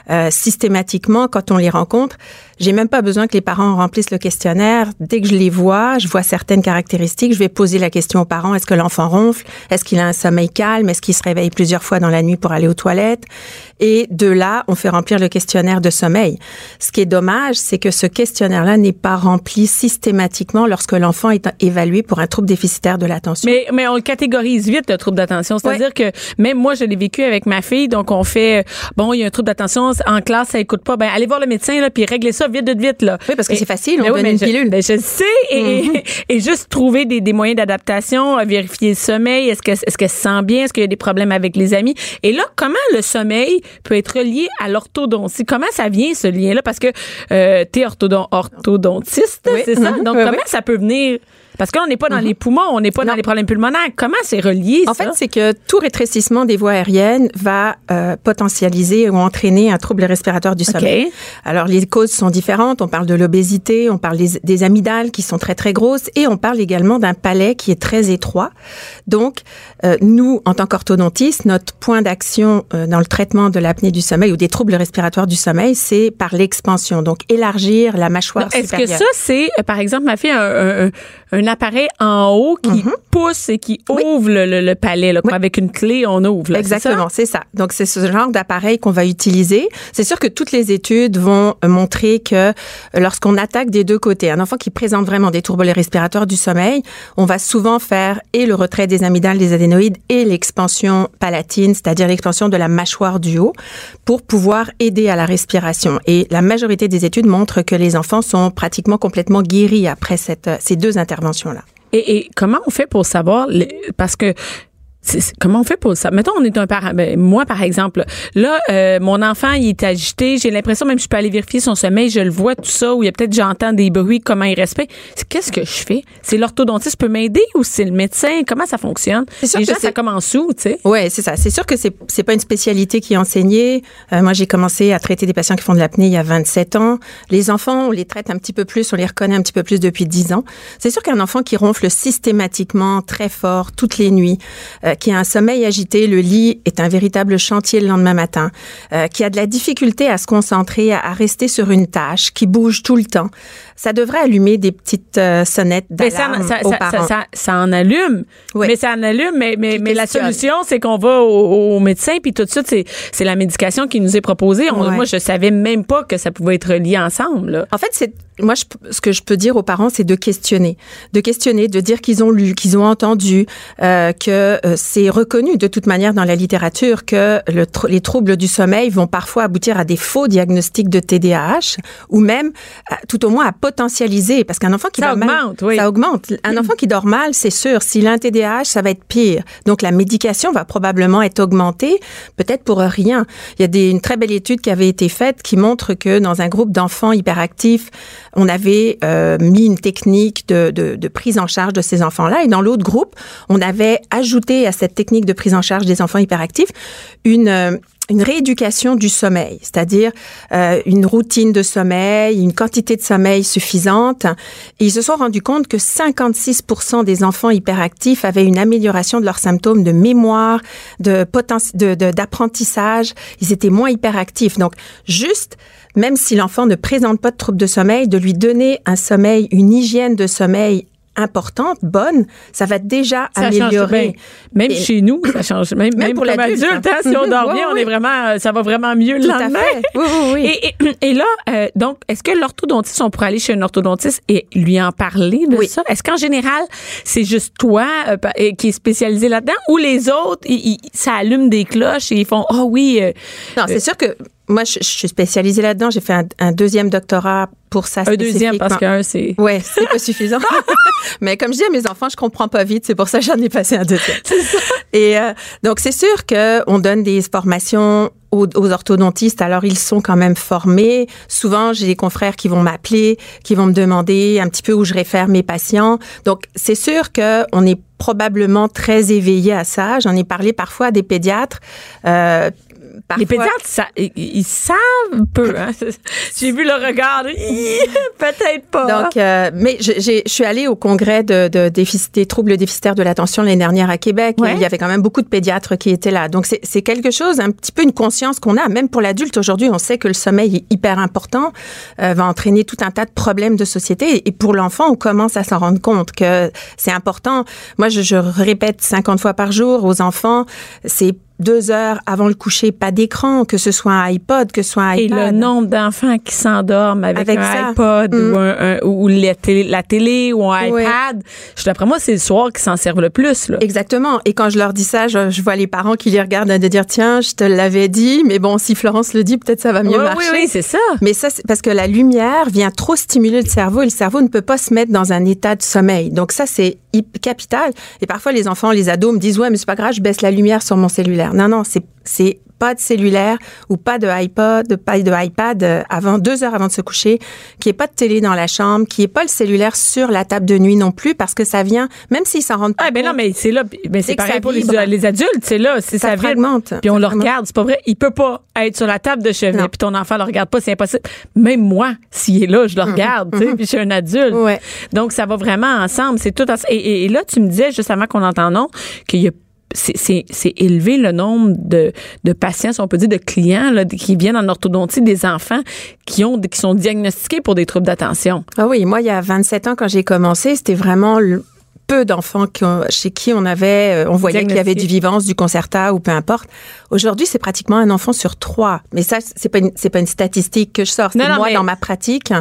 euh, systématiquement, quand on les rencontre, j'ai même pas besoin que les parents remplissent le questionnaire. Dès que je les vois, je vois certaines caractéristiques. Je vais poser la question aux parents est-ce que l'enfant ronfle? Est-ce qu'il a un sommeil calme? Est-ce qu'il qui se réveille plusieurs fois dans la nuit pour aller aux toilettes? Et de là, on fait remplir le questionnaire de sommeil. Ce qui est dommage, c'est que ce questionnaire-là n'est pas rempli systématiquement lorsque l'enfant est évalué pour un trouble déficitaire de l'attention. Mais, mais on le catégorise vite, le trouble d'attention. C'est-à-dire que même moi, je l'ai vécu avec ma fille. Donc, on fait, bon, il y a un trouble d'attention en classe, ça écoute pas. Ben, allez voir le médecin, là, puis régler ça vite, vite, vite, là. Oui, parce que c'est facile, on Ben donne une je- pilule. ben, je le sais. Et, et juste trouver des, des moyens d'adaptation, euh, vérifier le sommeil. Est-ce que, est-ce qu'elle se sent bien? Est-ce qu'il y a des problèmes avec les amis? Et là, comment le sommeil peut être lié à l'orthodontie? Comment ça vient, ce lien-là? Parce que euh, t'es orthodon- orthodontiste, Oui. c'est ça? Mhm. Donc, Oui, comment ça peut venir? Parce qu'on n'est pas dans les poumons, on n'est pas dans les problèmes pulmonaires. Comment c'est relié, En ça? fait, c'est que tout rétrécissement des voies aériennes va euh, potentialiser ou entraîner un trouble respiratoire du sommeil. OK. Alors, les causes sont différentes. On parle de l'obésité, on parle des, des amygdales qui sont très, très grosses et on parle également d'un palais qui est très étroit. Donc, euh, nous, en tant qu'orthodontistes, notre point d'action euh, dans le traitement de l'apnée du sommeil ou des troubles respiratoires du sommeil, c'est par l'expansion. Donc, élargir la mâchoire Est-ce que ça, c'est, euh, par exemple, ma fille un, un, un appareil en haut qui pousse et qui Mhm. Oui. ouvre le, le- le palais, là, quoi. Oui. avec une clé, on ouvre. là? Exactement, c'est ça. Donc c'est ce genre d'appareil qu'on va utiliser. C'est sûr que toutes les études vont euh, montrer que euh, lorsqu'on attaque des deux côtés, un enfant qui présente vraiment des troubles respiratoires du sommeil, on va souvent faire et le retrait des amygdales, des adénoïdes et l'expansion palatine, c'est-à-dire l'expansion de la mâchoire du haut pour pouvoir aider à la respiration. Et la majorité des études montrent que les enfants sont pratiquement complètement guéris après cette, euh, ces deux Et, et comment on fait pour savoir, le- parce que comment on fait pour ça? Mettons, on est un parent. ben, moi, par exemple, là, euh, mon enfant, il est agité. J'ai l'impression, même je peux aller vérifier son sommeil, je le vois, tout ça, ou il y a peut-être, j'entends des bruits, comment il respecte. Qu'est-ce que je fais? C'est l'orthodontiste peut m'aider ou c'est le médecin? Comment ça fonctionne? C'est sûr Déjà, que ça c'est- commence où, tu sais? Ouais, c'est ça. C'est sûr que c'est c'est pas une spécialité qui est enseignée. Euh, moi, j'ai commencé à traiter des patients qui font de l'apnée il y a 27 ans. Les enfants, on les traite un petit peu plus, on les reconnaît un petit peu plus depuis 10 ans. C'est sûr qu'un enfant qui ronfle systématiquement, très fort, toutes les nuits, euh, qui a un sommeil agité, le lit est un véritable chantier le lendemain matin, euh, qui a de la difficulté à se concentrer, à, à rester sur une tâche, qui bouge tout le temps, ça devrait allumer des petites euh, sonnettes ça, d'alarme ça, aux parents. ça, en allume. Oui. Mais ça en allume, mais, mais, la solution, c'est qu'on va au, au médecin, puis tout de suite, c'est, c'est la médication qui nous est proposée. On- Ouais. Moi, je savais même pas que ça pouvait être lié ensemble. Là. En fait, c'est moi je, ce que je peux dire aux parents, c'est de questionner, de questionner, de dire qu'ils ont lu, qu'ils ont entendu, euh, que euh, c'est reconnu de toute manière dans la littérature que le tr- les troubles du sommeil vont parfois aboutir à des faux diagnostics de TDAH ou même à- tout au moins à potentialiser parce qu'un enfant qui Ça dort mal, oui. ça augmente. Un [clears throat] enfant qui dort mal, c'est sûr. S'il a un TDAH, ça va être pire. Donc la médication va probablement être augmentée, peut-être pour rien. Il y a des, une très belle étude qui avait été faite qui montre que dans un groupe d'enfants hyperactifs, on avait euh, mis une technique de, de, prise en charge de ces enfants-là, et dans l'autre groupe, on avait ajouté à cette technique de prise en charge des enfants hyperactifs une euh, une rééducation du sommeil, c'est-à-dire euh, une routine de sommeil, une quantité de sommeil suffisante. Ils se sont rendus compte que 56% des enfants hyperactifs avaient une amélioration de leurs symptômes de mémoire, de- d'apprentissage. Ils étaient moins hyperactifs. Donc, juste, même si l'enfant ne présente pas de troubles de sommeil, de lui donner un sommeil, une hygiène de sommeil importante, bonne, ça va déjà Ça change améliorer. Même Et- chez nous, ça change. Même, même, pour l'adulte, adulte, hein. hein, si on dort [laughs] oui, bien, on est vraiment, euh, ça va vraiment mieux le Tout à fait. Oui, oui, oui. Et, et, et là, euh, donc, est-ce que l'orthodontiste, on pourrait aller chez un orthodontiste et lui en parler de Oui. ça? Est-ce qu'en général, c'est juste toi euh, qui est spécialisé là-dedans ou les autres, ils- ils- ça allume des cloches et ils font, oh oui, euh, Non, c'est sûr que moi, je, je suis spécialisée là-dedans. J'ai fait un, un deuxième doctorat pour ça. un deuxième parce qu'un, c'est... Ouais, c'est pas suffisant. [laughs] Mais comme je dis à mes enfants, je comprends pas vite, c'est pour ça que j'en ai passé un deuxième. [laughs] Et euh, donc c'est sûr que on donne des formations aux, aux orthodontistes. Alors ils sont quand même formés. Souvent, j'ai des confrères qui vont m'appeler, qui vont me demander un petit peu où je réfère mes patients. Donc c'est sûr que on est probablement très éveillé à ça. J'en ai parlé parfois à des pédiatres. Euh, parfois- Les pédiatres, ça- ils, ils savent peu. Hein? [laughs] J'ai vu le regard. [laughs] Peut-être pas. Donc, euh, mais je, suis allée au congrès de, de déficit- des troubles déficitaires de l'attention l'année dernière à Québec. Ouais. Et il y avait quand même beaucoup de pédiatres qui étaient là. Donc, c'est, c'est quelque chose, un petit peu une conscience qu'on a. Même pour l'adulte aujourd'hui, on sait que le sommeil est hyper important, euh, va entraîner tout un tas de problèmes de société. Et pour l'enfant, on commence à s'en rendre compte que c'est important. Moi, je, je répète 50 fois par jour aux enfants, c'est deux heures avant le coucher, pas d'écran, que ce soit un iPod, que ce soit un Et iPad. le nombre d'enfants qui s'endorment avec, Avec un ça. iPod Mm. ou, un, un- ou la, télé, la télé ou un Ouais. iPad, je d'après moi, c'est le soir qui s'en servent le plus. Là. Exactement. Et quand je leur dis ça, je, je vois les parents qui les regardent de dire tiens, je te l'avais dit, mais bon, si Florence le dit, peut-être ça va mieux Oui, marcher. oui, oui, c'est ça. Mais ça, c'est parce que la lumière vient trop stimuler le cerveau et le cerveau ne peut pas se mettre dans un état de sommeil. Donc ça, c'est capital. Et parfois, les enfants, les ados me disent, ouais, mais c'est pas grave, je baisse la lumière sur mon cellulaire. Non, non, c'est, c'est pas de cellulaire ou pas de iPod, pas de iPad euh, avant deux heures avant de se coucher, qui est pas de télé dans la chambre, qui est pas le cellulaire sur la table de nuit non plus, parce que ça vient, même s'ils s'en rendent pas Ah, ben non, mais c'est là. Ben, c'est pareil pour les, adultes, c'est là. C'est Ça ça, fragmente. Puis on Ça le fragmente. regarde, c'est pas vrai. Il peut pas être sur la table de chevet, puis ton enfant le regarde pas, c'est impossible. Même moi, s'il est là, je le regarde, tu sais, puis je suis un adulte. Mm-hmm. Ouais. Donc, ça va vraiment ensemble. C'est tout. en- Et, et- et là, tu me disais, juste avant qu'on entende non, qu'il y a c'est- élevé le nombre de, de patients, si on peut dire, de clients là, qui viennent en orthodontie, des enfants qui ont qui sont diagnostiqués pour des troubles d'attention. Ah oui, moi, il y a 27 ans, quand j'ai commencé, c'était vraiment peu d'enfants chez qui on avait, euh, on voyait qu'il y avait du vivance, du concerta ou peu importe. Aujourd'hui, c'est pratiquement un enfant sur trois. Mais ça, c'est pas une, c'est pas une statistique que je sors. C'est moi mais- dans ma pratique.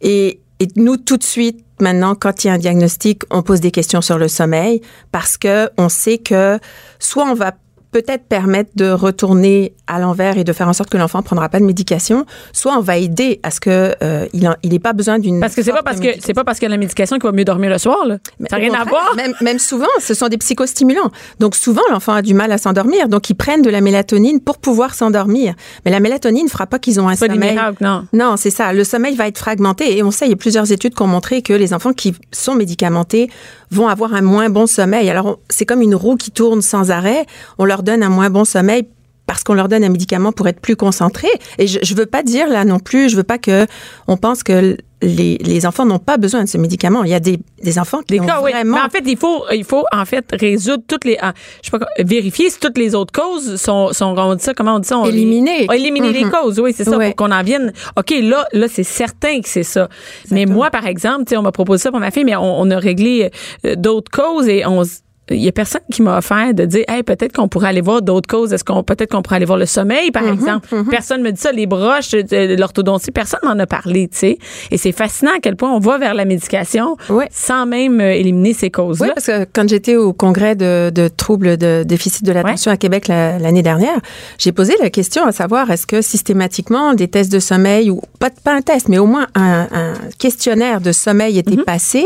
Et, et nous, tout de suite, maintenant, quand il y a un diagnostic, on pose des questions sur le sommeil parce que on sait que soit on va peut-être permettre de retourner à l'envers et de faire en sorte que l'enfant prendra pas de médication, soit on va aider à ce que euh, il en- il ait pas besoin d'une Parce que c'est pas parce que c'est pas parce qu'il y a la médication qu'il va mieux dormir le soir. Là. Mais Ça n'a rien à voir. Même, même souvent, ce sont des psychostimulants. Donc souvent, l'enfant a du mal à s'endormir. Donc ils prennent de la mélatonine pour pouvoir s'endormir. Mais la mélatonine ne fera pas qu'ils ont un pas sommeil. miracles, non. Non, c'est ça. Le sommeil va être fragmenté. Et on sait, il y a plusieurs études qui ont montré que les enfants qui sont médicamentés vont avoir un moins bon sommeil. Alors, c'est comme une roue qui tourne sans arrêt. On leur donne un moins bon sommeil parce qu'on leur donne un médicament pour être plus concentrés. Et je, je veux pas dire là non plus, je veux pas que on pense que les, les enfants n'ont pas besoin de ce médicament. Il y a des, des enfants qui Des ont cas, oui. vraiment Mais en fait, il faut, il faut en fait résoudre toutes les, je sais pas, vérifier si toutes les autres causes sont, sont on dit ça, comment on dit ça? On les- Éliminer. Éliminer les Mhm. causes, oui, c'est ça, pour qu'on en vienne. OK, là, là, c'est certain que c'est ça. Mais moi, par exemple, tu sais, on m'a proposé ça pour ma fille, mais on, on a réglé euh, d'autres causes et on il y a personne qui m'a offert de dire, hey, peut-être qu'on pourrait aller voir d'autres causes. Est-ce qu'on, peut-être qu'on pourrait aller voir le sommeil, par exemple? Personne me dit ça, les broches, euh, l'orthodontie, personne m'en a parlé, tu sais. Et c'est fascinant à quel point on va vers la médication sans même euh, éliminer ces Oui, causes-là. parce que quand j'étais au congrès de, de troubles de déficit de l'attention à Québec la- l'année dernière, j'ai posé la question à savoir est-ce que systématiquement des tests de sommeil ou pas, pas un test, mais au moins un, un questionnaire de sommeil était passé?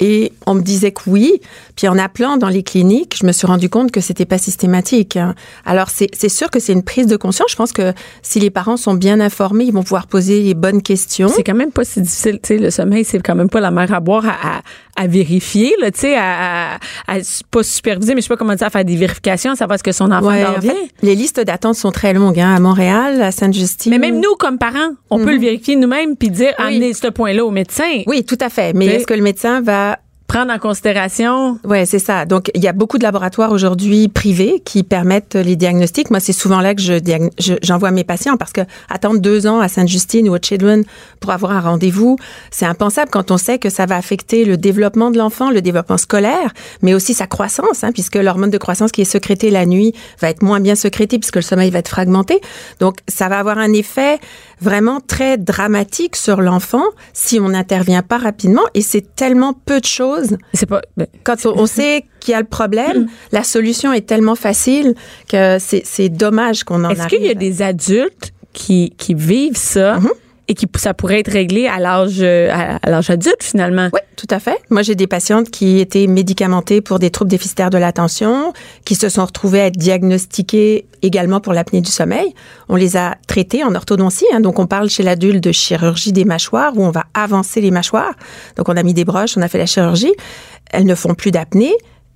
Et on me disait que oui. Puis en appelant dans les cliniques, je me suis rendu compte que c'était pas systématique. hein. Alors c'est sûr que c'est une prise de conscience. Je pense que si les parents sont bien informés, ils vont pouvoir poser les bonnes questions. C'est quand même pas si difficile, tu sais, le sommeil, c'est quand même pas la mer à boire à, à, à vérifier, là, tu sais, à, à, à pas superviser, mais je sais pas comment dire, à faire des vérifications, savoir est-ce que son enfant Ouais, dort en fait, les listes d'attente sont très longues hein, à Montréal, à Sainte-Justine. Mais même nous, comme parents, on peut le vérifier nous-mêmes puis dire, Oui. amenez ce point-là au médecin. Oui, tout à fait. Mais- est-ce que le médecin va Prendre en considération. Ouais, c'est ça. Donc, il y a beaucoup de laboratoires aujourd'hui privés qui permettent les diagnostics. Moi, c'est souvent là que je j'envoie mes patients parce que attendre deux ans à Sainte-Justine ou à Children pour avoir un rendez-vous, c'est impensable quand on sait que ça va affecter le développement de l'enfant, le développement scolaire, mais aussi sa croissance, hein, puisque l'hormone de croissance qui est sécrétée la nuit va être moins bien sécrétée puisque le sommeil va être fragmenté. Donc, ça va avoir un effet vraiment très dramatique sur l'enfant si on n'intervient pas rapidement. Et c'est tellement peu de choses C'est pas. ben, quand on, on sait qu'il y a le problème, la solution est tellement facile que c'est dommage qu'on en Est-ce qu'il y a des adultes qui, qui vivent ça? Mhm. Et qui ça pourrait être réglé à l'âge adulte finalement? Oui, tout à fait. Moi, j'ai des patientes qui étaient médicamentées pour des troubles déficitaires de l'attention, qui se sont retrouvées à être diagnostiquées également pour l'apnée du sommeil. On les a traitées en orthodontie. hein. donc, on parle chez l'adulte de chirurgie des mâchoires où on va avancer les mâchoires. Donc, on a mis des broches, on a fait la chirurgie. Elles ne font plus d'apnée.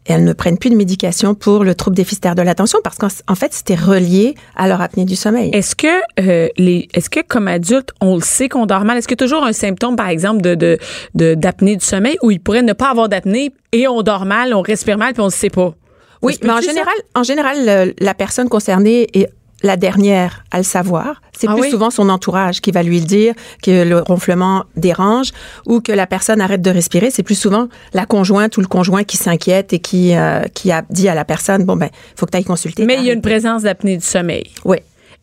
Elles ne prennent plus de médication pour le trouble déficitaire de l'attention parce qu'en en fait, c'était relié à leur apnée du sommeil. Est-ce que euh, les est-ce que comme adulte, on le sait qu'on dort mal? Est-ce qu'il y a toujours un symptôme par exemple de de de- d'apnée du sommeil où il pourrait ne pas avoir d'apnée et on dort mal, on respire mal puis on ne sait pas? Oui, mais en ça? général, en général, la personne concernée est la dernière à le savoir. C'est Ah plus oui? souvent son entourage qui va lui le dire que le ronflement dérange ou que la personne arrête de respirer. C'est plus souvent la conjointe ou le conjoint qui s'inquiète et qui euh, qui a dit à la personne bon ben faut que tu ailles consulter. Mais il y a une présence d'apnée du sommeil. Oui.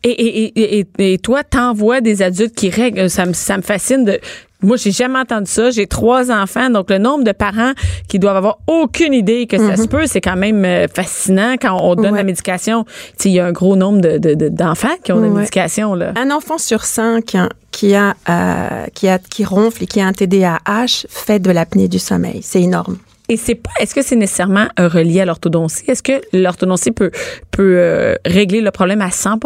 Et, et, et, et, toi, t'envoies des adultes qui règlent. Ça me, ça me fascine de. Moi, j'ai jamais entendu ça. J'ai trois enfants, donc le nombre de parents qui doivent avoir aucune idée que ça se peut, c'est quand même euh, fascinant quand on donne Mhm. Ouais. la médication. Tu sais, il y a un gros nombre de, de- de- d'enfants qui ont la Ouais. médication là. Un enfant sur cinq hein, qui a euh, qui a qui ronfle et qui a un TDAH fait de l'apnée du sommeil. C'est énorme. Et c'est pas. Est-ce que c'est nécessairement relié à l'orthodontie? Est-ce que l'orthodontie peut peut euh, régler le problème à 100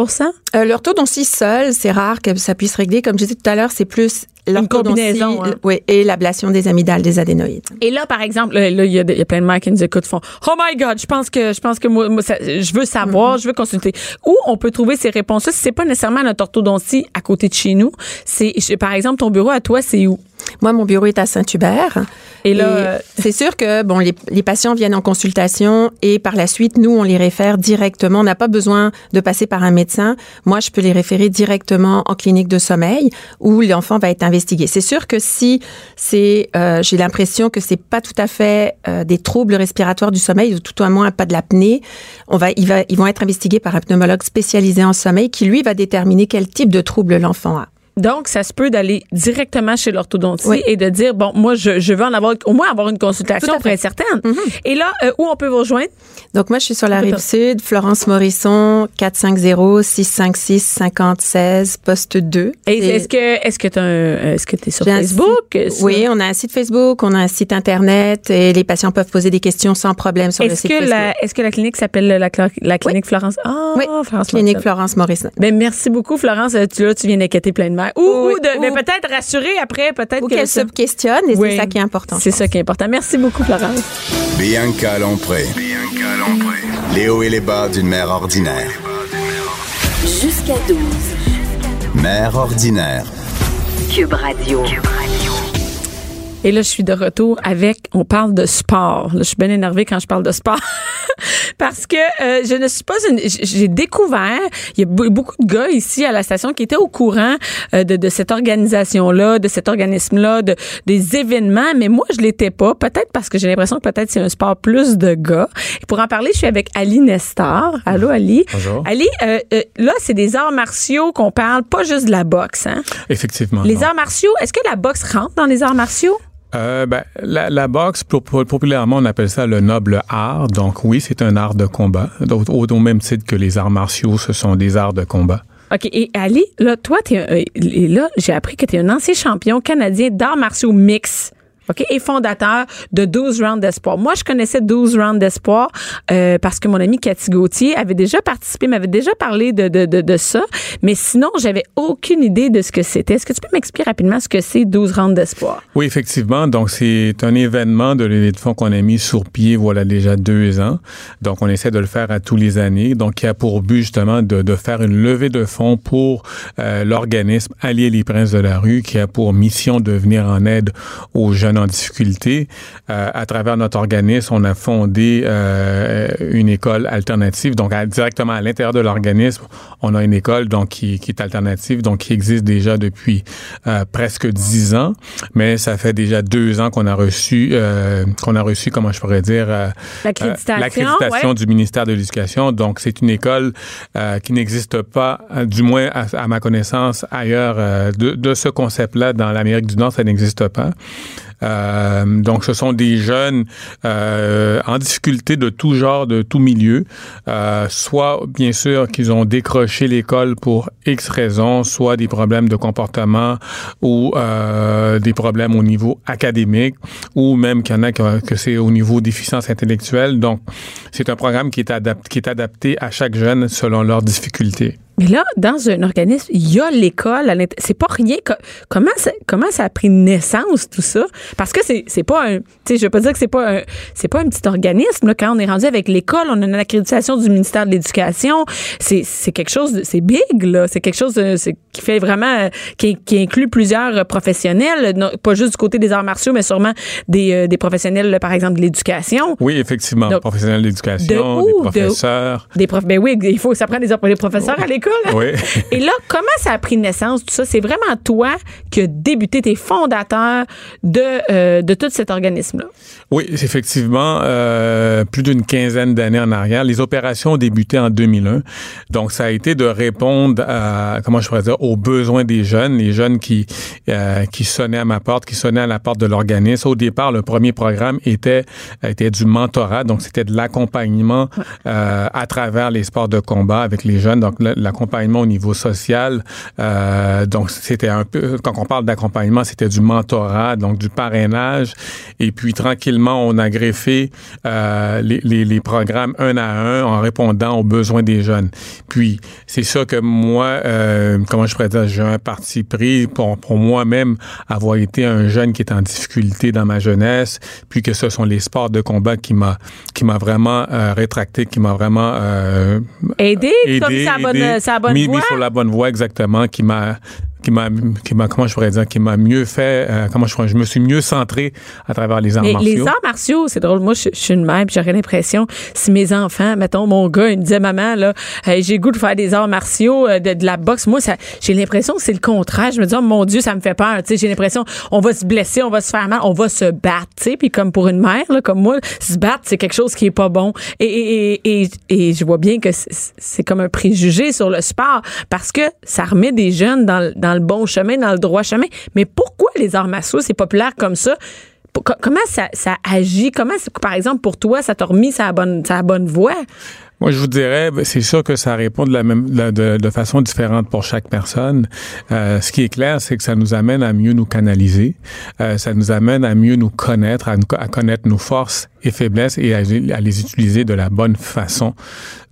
Euh, L'orthodontie seule, c'est rare que ça puisse régler. Comme je disais tout à l'heure, c'est plus l'orthodontie combinaison, hein. oui, et l'ablation des amygdales, des adénoïdes. Et là, par exemple, là, il y, a y plein de mères qui nous écoutent, font Oh my God, je pense que je pense que moi, moi, ça- je veux savoir, je veux consulter. Où on peut trouver ces réponses-là? Si c'est pas nécessairement notre orthodontie à côté de chez nous, c'est par exemple ton bureau à toi, c'est où? Moi, mon bureau est à Saint-Hubert. Et là, euh, c'est sûr que bon, les, les patients viennent en consultation et par la suite, nous, on les réfère directement. On n'a pas besoin de passer par un médecin. Moi, je peux les référer directement en clinique de sommeil où l'enfant va être investigué. C'est sûr que si c'est, euh, j'ai l'impression que c'est pas tout à fait euh, des troubles respiratoires du sommeil ou tout au moins pas de l'apnée, on va, il va, ils vont être investigués par un pneumologue spécialisé en sommeil qui lui va déterminer quel type de trouble l'enfant a. donc, ça se peut d'aller directement chez l'orthodontie Oui. et de dire, bon, moi, je, je veux en avoir, au moins avoir une consultation pour être certaine. Mm-hmm. Et là, euh, où on peut vous rejoindre? Donc moi, je suis sur la rive sud, Florence Morisson, 450-656-5016, poste 2. Et Et est-ce que, est-ce que tu est-ce que t'es sur Facebook? site- Oui, on a un site Facebook, on a un site Internet et les patients peuvent poser des questions sans problème sur le site que Facebook. est-ce que la clinique s'appelle la, clinique Florence? Ah, Oui, Florence Clinique. Florence Morisson. Ben, merci beaucoup, Florence. Euh, Tu, là, tu viens d'inquiéter plein de mères. Ou, Oui, ou de, ou- mais peut-être rassurer après, peut-être qu'elle se questionne et Oui. c'est ça qui est important. C'est ça qui est important. Merci beaucoup, Florence. Bianca Lompré. Les hauts et les bas d'une mère ordinaire. Jusqu'à 12. Mère ordinaire. Cube Radio. Et là, je suis de retour avec, on parle de sport. Là, je suis bien énervée quand je parle de sport. [laughs] [laughs] Parce que euh, je ne suis pas une... J'ai découvert, il y a be- beaucoup de gars ici à la station qui étaient au courant euh, de, de cette organisation-là, de cet organisme-là, de, des événements, mais moi, je l'étais pas. Peut-être parce que j'ai l'impression que peut-être c'est un sport plus de gars. Et pour en parler, je suis avec Ali Nestor. Allô, Ali? Bonjour. Ali, euh, euh, là, c'est des arts martiaux qu'on parle, pas juste de la boxe. Hein? Effectivement. Les non. arts martiaux, est-ce que la boxe rentre dans les arts martiaux? Euh, ben, la, la boxe, po- po- populairement, on appelle ça le noble art. Donc oui, c'est un art de combat. Donc, au, au même titre que les arts martiaux, ce sont des arts de combat. OK. Et Ali, là, toi, t'es, un- euh, là, j'ai appris que tu es un ancien champion canadien d'arts martiaux mix. Et fondateur de 12 rounds d'espoir. Moi, je connaissais 12 rounds d'espoir euh, parce que mon ami Cathy Gauthier avait déjà participé, m'avait déjà parlé de ça. Mais sinon, j'avais aucune idée de ce que c'était. Est-ce que tu peux m'expliquer rapidement ce que c'est 12 rounds d'espoir? Oui, effectivement. Donc, c'est un événement de levée de fonds qu'on a mis sur pied, voilà, déjà deux ans. Donc, on essaie de le faire à tous les années. Donc, qui a pour but, justement, de, de faire une levée de fonds pour euh, l'organisme Allier les Princes de la rue, qui a pour mission de venir en aide aux jeunes en difficulté. Euh, à travers notre organisme, on a fondé euh, une école alternative. Donc, à- directement à l'intérieur de l'organisme, on a une école donc qui, qui est alternative, donc qui existe déjà depuis euh, presque dix ans. Mais ça fait déjà deux ans qu'on a reçu, qu'on a reçu, comment je pourrais dire, L'accréditation, ouais. du ministère de l'Éducation. Donc, c'est une école qui n'existe pas, du moins à, à ma connaissance, ailleurs de, de ce concept-là dans l'Amérique du Nord, ça n'existe pas. Euh, donc, ce sont des jeunes euh, en difficulté de tout genre, de tout milieu, euh, soit bien sûr qu'ils ont décroché l'école pour X raisons, soit des problèmes de comportement ou euh, des problèmes au niveau académique, ou même qu'il y en a que, c'est au niveau déficience intellectuelle. Donc, c'est un programme qui est, qui est adapté à chaque jeune selon leurs difficultés. Mais là, dans un organisme, il y a l'école. C'est pas rien. Co- Comment ça, comment ça a pris naissance tout ça? Parce que c'est pas un. Tu sais, je veux pas dire que c'est pas un. C'est pas un petit organisme. Là. Quand on est rendu avec l'école, on a une accréditation du ministère de l'Éducation. C'est quelque chose. de- C'est big là. C'est quelque chose de- qui fait vraiment qui, qui inclut plusieurs professionnels, pas juste du côté des arts martiaux, mais sûrement des, euh, des professionnels, par exemple, de l'éducation. Oui, effectivement. Donc, professionnels de d'éducation, où? des De- professeurs. Des profs, ben oui, il faut, ça prend des, des professeurs à l'école. Oui. [laughs] Et là, comment ça a pris naissance, tout ça? C'est vraiment toi qui as débuté, tes fondateurs de, euh, de tout cet organisme-là. Oui, effectivement, euh, plus d'une quinzaine d'années en arrière. Les opérations ont débuté en 2001. Donc, ça a été de répondre à, comment je pourrais dire, aux besoins des jeunes, les jeunes qui, euh, qui sonnaient à ma porte, qui sonnaient à la porte de l'organisme. Au départ, le premier programme était, était du mentorat. Donc, c'était de l'accompagnement à travers les sports de combat avec les jeunes. Donc, le- l'accompagnement au niveau social. Euh, donc, c'était un peu, quand on parle d'accompagnement, c'était du mentorat, donc du parrainage. Et puis, tranquillement, on a greffé euh, les, les, les programmes un à un en répondant aux besoins des jeunes. Puis, c'est sûr que moi, euh, comment je pourrais dire, j'ai un parti pris pour, pour moi-même avoir été un jeune qui est en difficulté dans ma jeunesse, puis que ce sont les sports de combat qui m'a qui m'a vraiment euh, rétracté, qui m'a vraiment euh, Aider, comme aidé, ça bonne, bonne voie. mis sur la bonne voie exactement, qui m'a qui m'a qui m'a comment je pourrais dire qui m'a mieux fait euh, comment je pourrais- je me suis mieux centré à travers les arts Mais martiaux. les arts martiaux, c'est drôle. Moi, je, je suis une mère, j'aurais l'impression, si mes enfants, mettons, mon gars, il me disait, maman, là, hey, j'ai goût de faire des arts martiaux, euh, de, de la boxe. Moi, ça, j'ai l'impression que c'est le contraire. Je me dis, oh mon Dieu, ça me fait peur. Tu sais, j'ai l'impression, on va se blesser, on va se faire mal, on va se battre. Tu sais, puis comme pour une mère, là, comme moi, se battre, c'est quelque chose qui est pas bon. Et, et, et, et, et je vois bien que c'est- c'est comme un préjugé sur le sport parce que ça remet des jeunes dans, le- dans le bon chemin, dans le droit chemin. Mais pourquoi les arts martiaux, c'est populaire comme ça? Comment ça, agit? Comment, par exemple, pour toi, ça t'a remis sa bonne, sa bonne voie? Moi, je vous dirais, ben, c'est sûr que ça répond de la même de, façon différente pour chaque personne. Euh, ce qui est clair, c'est que ça nous amène à mieux nous canaliser, Euh, ça nous amène à mieux nous connaître, à, à connaître nos forces et faiblesses et à, à les utiliser de la bonne façon.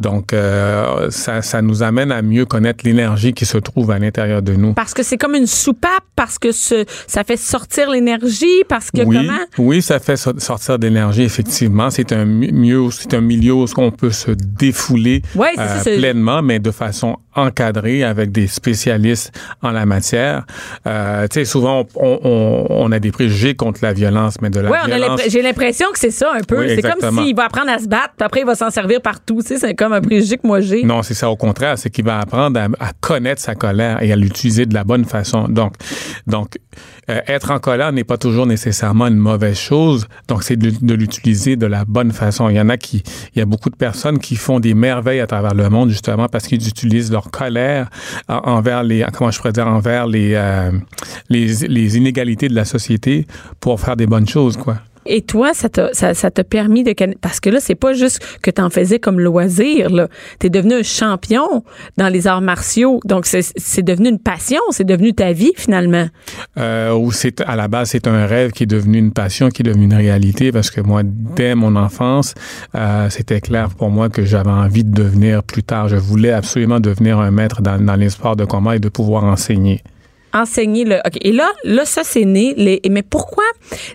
Donc, euh, ça, ça nous amène à mieux connaître l'énergie qui se trouve à l'intérieur de nous. Parce que c'est comme une soupape, parce que ce- ça fait sortir l'énergie, parce que oui, comment? oui, ça fait so- sortir d'énergie, effectivement. C'est un mieux, un milieu où on peut se défouler Ouais, c'est- pleinement, mais de façon encadrée avec des spécialistes en la matière. Euh, tu sais, souvent, on, on- on a des préjugés contre la violence, mais de la Ouais, violence... l'impr- j'ai l'impression que c'est ça un peu. Oui, c'est comme s'il va apprendre à se battre, puis après il va s'en servir partout. Tu sais, c'est comme un préjugé que moi j'ai. Non, c'est ça. Au contraire, c'est qu'il va apprendre à, à connaître sa colère et à l'utiliser de la bonne façon. Donc, donc euh, être en colère n'est pas toujours nécessairement une mauvaise chose. Donc, c'est de, de l'utiliser de la bonne façon. Il y en a qui, il y a beaucoup de personnes qui font des merveilles à travers le monde justement parce qu'ils utilisent leur colère en- envers les, comment je pourrais dire, envers les, euh, les, les inégalités de la société pour faire des bonnes choses, quoi. Et toi, ça t'a permis de parce que là, c'est pas juste que tu en faisais comme loisir là. T'es devenu un champion dans les arts martiaux. Donc c'est devenu une passion, c'est devenu ta vie finalement. euh, où c'est à la base c'est un rêve qui est devenu une passion, qui est devenu une réalité parce que moi dès mon enfance euh, c'était clair pour moi que j'avais envie de devenir plus tard. Je voulais absolument devenir un maître dans, dans les sports de combat et de pouvoir enseigner. Enseigner le OK. Et là là ça c'est né les mais pourquoi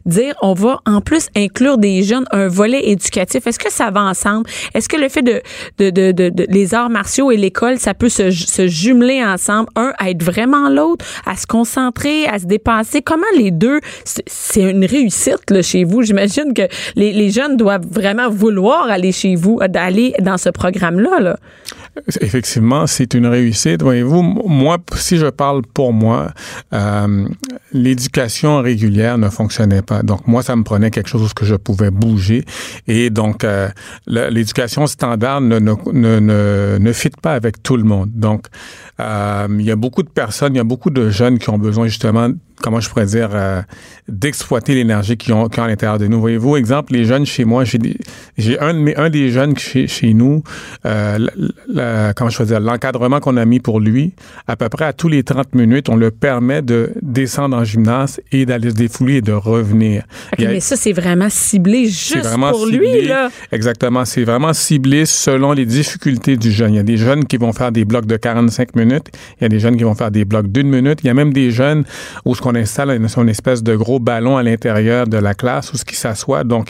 dire on va en plus inclure des jeunes un volet éducatif? Est-ce que ça va ensemble? Est-ce que le fait de de, de, de, les arts martiaux et l'école ça peut se, se jumeler ensemble un à être vraiment l'autre, à se concentrer, à se dépasser? Comment les deux c'est- c'est une réussite là chez vous? J'imagine que les, les jeunes doivent vraiment vouloir aller chez vous, d'aller dans ce programme là là. Effectivement, c'est une réussite. Voyez-vous, moi, si je parle pour moi, euh, l'éducation régulière ne fonctionnait pas. Donc, moi, ça me prenait quelque chose que je pouvais bouger. Et donc, euh, l'éducation standard ne, ne, ne, ne fit pas avec tout le monde. Donc, euh, il y a beaucoup de personnes, il y a beaucoup de jeunes qui ont besoin justement comment je pourrais dire, euh, d'exploiter l'énergie qu'ils ont, ont à l'intérieur de nous. Voyez-vous, exemple, les jeunes chez moi, j'ai, un, des jeunes chez, chez nous, euh, la- la- comment je pourrais dire, l'encadrement qu'on a mis pour lui, à peu près à tous les 30 minutes, on le permet de descendre en gymnase et d'aller se défouler et de revenir. A- mais ça, c'est vraiment ciblé juste vraiment pour ciblé. lui, là. Exactement. C'est vraiment ciblé selon les difficultés du jeune. Il y a des jeunes qui vont faire des blocs de 45 minutes. Il y a des jeunes qui vont faire des blocs d'une minute. Il y a même des jeunes où ce qu'on installe une, une espèce de gros ballon à l'intérieur de la classe où ce qui s'assoit. Donc,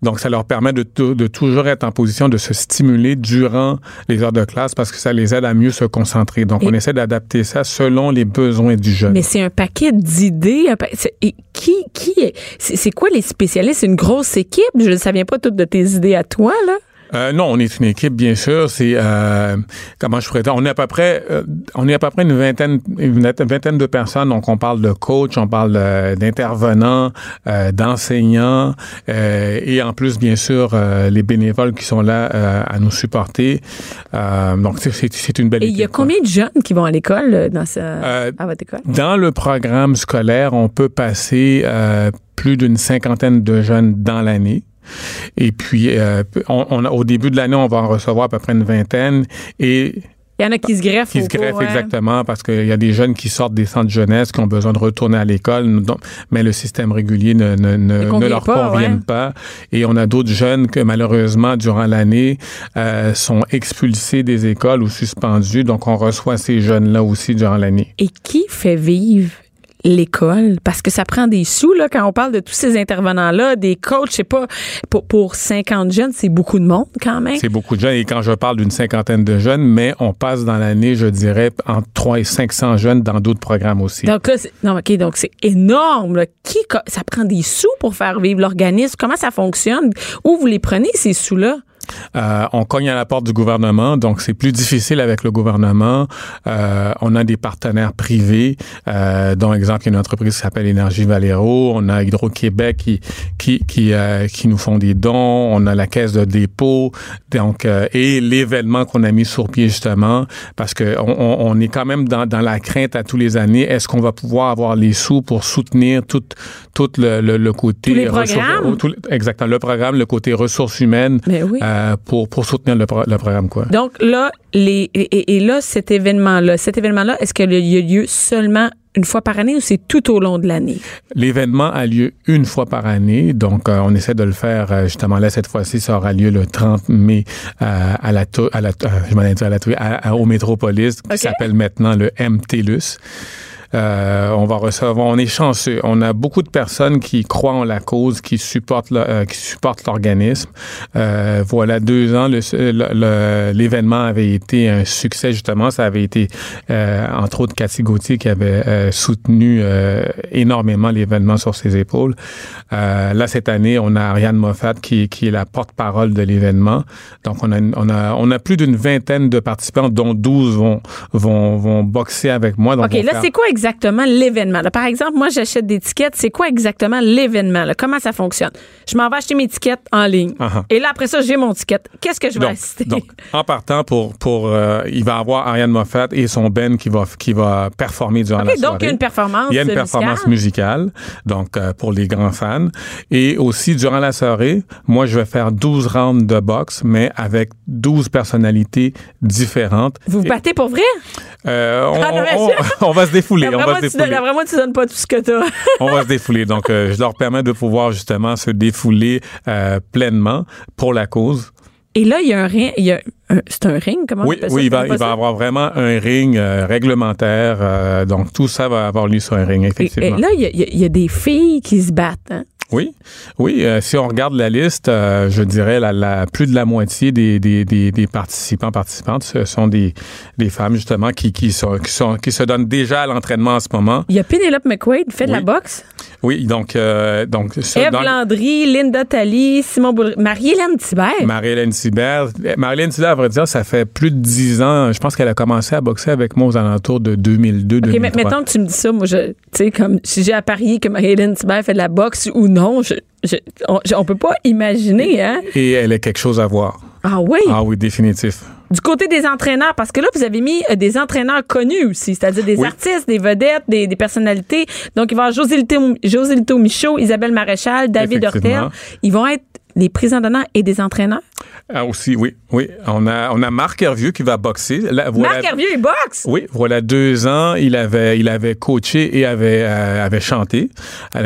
donc, ça leur permet de, de toujours être en position de se stimuler durant les heures de classe parce que ça les aide à mieux se concentrer. Donc, Et- on essaie d'adapter ça selon les besoins du jeune. Mais c'est un paquet d'idées. pa- et qui, qui est, c'est quoi les spécialistes? C'est une grosse équipe? Je ne savais pas toutes de tes idées à toi, là? Euh, non, on est une équipe, bien sûr. C'est euh, comment je pourrais dire? On est à peu près, euh, on est à peu près une vingtaine, une vingtaine de personnes. Donc, on parle de coach, on parle d'intervenants, euh, d'enseignants, euh, et en plus, bien sûr, euh, les bénévoles qui sont là euh, à nous supporter. Euh, donc, c'est- une belle Et équipe. il y a combien de jeunes qui vont à l'école dans ce, Euh, à votre école? Dans le programme scolaire, on peut passer euh, plus d'une cinquantaine de jeunes dans l'année. Et puis, euh, on, au début de l'année, on va en recevoir à peu près une vingtaine. Et Il y en a qui se greffent. qui se greffent cours, hein? exactement parce qu'il y a des jeunes qui sortent des centres jeunesse qui ont besoin de retourner à l'école, mais le système régulier ne, ne, ne, Ne ne convient leur pas, convient ouais. pas. Et on a d'autres jeunes que malheureusement, durant l'année, euh, sont expulsés des écoles ou suspendus. Donc, on reçoit ces jeunes-là aussi durant l'année. Et qui fait vivre l'école? Parce que ça prend des sous, là, quand on parle de tous ces intervenants-là, des coachs, je sais pas, pour, pour 50 jeunes, c'est beaucoup de monde, quand même. C'est beaucoup de jeunes. Et quand je parle d'une cinquantaine de jeunes, mais on passe dans l'année, je dirais, entre 3 et 500 jeunes dans d'autres programmes aussi. Donc là, c'est- non, OK, donc c'est énorme. là. Qui, ça prend des sous pour faire vivre l'organisme? Comment ça fonctionne? Où vous les prenez, ces sous-là? Euh, on cogne à la porte du gouvernement, donc c'est plus difficile avec le gouvernement. Euh, on a des partenaires privés, euh, dont exemple, il y a une entreprise qui s'appelle Énergie Valero. On a Hydro-Québec qui qui qui, euh, qui nous font des dons. On a la caisse de dépôt, donc euh, et l'événement qu'on a mis sur pied justement, parce que on, on- on est quand même dans, dans la crainte à tous les années. Est-ce qu'on va pouvoir avoir les sous pour soutenir tout tout le, le, le côté Tous les ressources- tout- exactement le programme, le côté ressources humaines Mais oui. Euh, pour, pour soutenir le, pro- le programme. Quoi. Donc là, les, et, là, cet événement-là, cet événement-là, est-ce qu'il y a lieu seulement une fois par année ou c'est tout au long de l'année? L'événement a lieu une fois par année, donc euh, on essaie de le faire euh, justement là cette fois-ci, ça aura lieu le 30 mai euh, à la, tou- à la je m'en ai dit à la à- à- au Métropolis qui s'appelle maintenant le MTLUS. Euh, on va recevoir, on est chanceux. On a beaucoup de personnes qui croient en la cause, qui supportent, le- euh, qui supportent l'organisme. Euh, voilà, deux ans, le- le- l'événement avait été un succès justement. Ça avait été euh, entre autres Cathy Gauthier qui avait euh, soutenu euh, énormément l'événement sur ses épaules. Euh, là cette année, on a Ariane Moffat qui, qui est la porte-parole de l'événement. Donc on a, on a, on a plus d'une vingtaine de participants, dont 12 vont vont, vont boxer avec moi. Donc OK, là, faire- c'est quoi exactement l'événement? là? Par exemple, moi, j'achète des tickets. C'est quoi exactement l'événement? Comment ça fonctionne? Je m'en vais acheter mes tickets en ligne. Uh-huh. Et là, après ça, j'ai mon ticket. Qu'est-ce que je vais donc, assister? donc, en partant pour pour euh, il va avoir Ariane Moffat et son Ben qui va qui va performer durant la soirée. donc il y a une performance Il y a une performance musicale. musicale, donc euh, pour les grands fans. Et aussi, durant la soirée, moi, je vais faire 12 rounds de boxe, mais avec 12 personnalités différentes. Vous vous battez pour vrai? euh, on, Ah, non, [laughs] on va se défouler, on va se donnes- défouler. moi, tu donnes pas tout ce que t'as. On va se défouler. Donc, euh, je leur permets de pouvoir justement se défouler euh, pleinement pour la cause. Et là, il y a un ring. C'est un ring? Comment on Oui, appelle ça? oui, il va, il va avoir vraiment un ring euh, réglementaire. euh, donc, tout ça va avoir lieu sur un ring, effectivement. et là, il y, a, il y a- il y a des filles qui se battent. hein? Oui, oui. euh, si on regarde la liste, euh, je dirais la, la plus de la moitié des, des, des, des participants participantes, ce sont des, des femmes justement qui, qui, sont, qui, sont, qui se donnent déjà à l'entraînement en ce moment. Il y a Penelope McQuaid, fait de Oui. la boxe. Oui, donc euh, donc ça, dans- Landry, Linda Talley, Simon Boulry, Marie-Hélène Thibert. Marie-Hélène Sibert. Marie-Hélène Sibert, à vrai dire, ça fait plus de dix ans. Je pense qu'elle a commencé à boxer avec moi aux alentours de 2002, OK, 2003. mais mettons que tu me dis ça, moi, je, tu sais, comme si j'ai à parier que Marie-Hélène Thibert fait de la boxe ou non, je, je- on, on peut pas imaginer, hein? Et elle a quelque chose à voir. Ah oui? Ah oui, définitif. Du côté des entraîneurs, parce que là, vous avez mis euh, des entraîneurs connus aussi, c'est-à-dire des Oui. artistes, des vedettes, des, des personnalités. Donc, il va y avoir José Lito, José Lito Michaud, Isabelle Maréchal, David. Hortel. Ils vont être les présidents d'honneur et des entraîneurs? Ah aussi, oui, oui. On a, on a Marc Hervieux qui va boxer. Là, voilà- Marc Hervieux, il boxe! Oui, voilà deux ans, il avait, il avait coaché et avait, euh, avait chanté.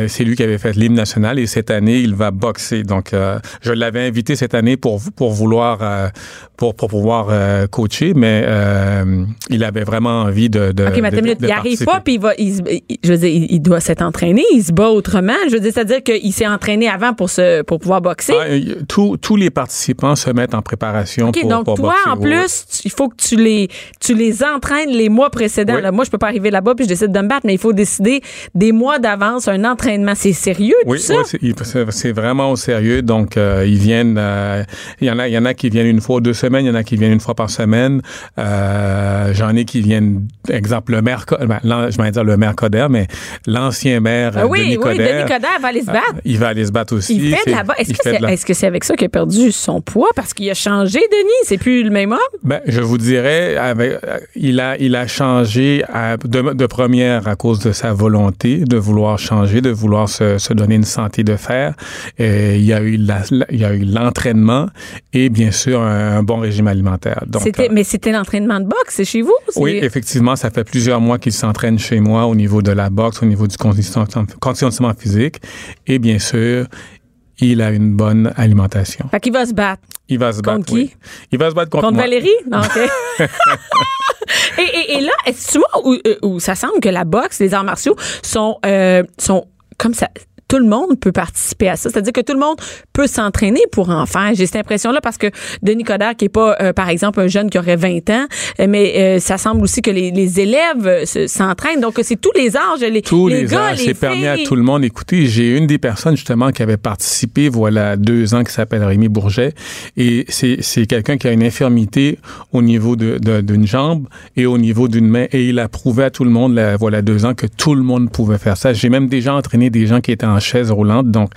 C'est lui qui avait fait l'hymne national et cette année, il va boxer. Donc, euh, je l'avais invité cette année pour, pour vouloir, euh, pour, pour pouvoir euh, coacher, mais euh, il avait vraiment envie de. de OK, mais de- de il arrive participer. pas, puis il va, il, je veux dire, il, doit s'être entraîné, il se bat autrement. Je veux dire, c'est-à-dire qu'il s'est entraîné avant pour se, pour pouvoir boxer? Ah, tous les participants se mettent en préparation OK, pour, donc pour toi, en plus, tu- il faut que tu les, tu les entraînes les mois précédents. Oui. Là, moi, je peux pas arriver là-bas puis je décide de me battre, mais il faut décider des mois d'avance un entraînement. C'est sérieux, Oui, tout ça? oui, c'est- vraiment au sérieux. Donc, euh, ils viennent. euh, Il y en a, il y en a qui viennent une fois ou deux semaines. Il y en a qui viennent une fois par semaine. Euh, J'en ai qui viennent, exemple, le maire, ben, je vais dire le maire Coder, mais l'ancien maire Ah oui, Denis oui, Denis Coderre va aller se battre. il va aller se battre aussi. Il fait de la C'est- bas. Est-ce il que fait c'est de la- est-ce que c'est avec ça qu'il a perdu son poids? Parce qu'il a changé, Denis? C'est plus le même homme? Ben, je vous dirais, avec, euh, il a, il a changé à- de, de première à cause de sa volonté de vouloir changer, de vouloir se, se donner une santé de fer. Et il y a eu la- il y a eu l'entraînement et bien sûr un, un bon régime alimentaire. Donc, C'était, euh, mais c'était l'entraînement de boxe, c'est chez vous? C'est- oui, effectivement, ça fait plusieurs mois qu'il s'entraîne chez moi au niveau de la boxe, au niveau du conditionnement physique. Et bien sûr, il a une bonne alimentation. Fait qu'il va se battre. Il va se Contre battre. qui? oui. Il va se battre contre, Contre moi. Valérie? Non, OK. [laughs] et, et, et là, est-ce moi où, euh, où ça semble que la boxe, les arts martiaux sont, euh, sont comme ça. Tout le monde peut participer à ça. C'est-à-dire que tout le monde peut s'entraîner pour en faire. J'ai cette impression-là parce que Denis Coderre, qui est pas, euh, par exemple, un jeune qui aurait 20 ans, euh, mais euh, ça semble aussi que les, les élèves se- s'entraînent. Donc, c'est tous les âges. Les, tous les, les, gars, âges, c'est permis à tout le monde. Écoutez, j'ai une des personnes justement qui avait participé, voilà, deux ans, qui s'appelle Rémi Bourget, et c'est quelqu'un qui a une infirmité au niveau de- de- d'une jambe et au niveau d'une main, et il a prouvé à tout le monde, là, voilà, deux ans, que tout le monde pouvait faire ça. J'ai même déjà entraîné des gens qui étaient en chaise roulante, donc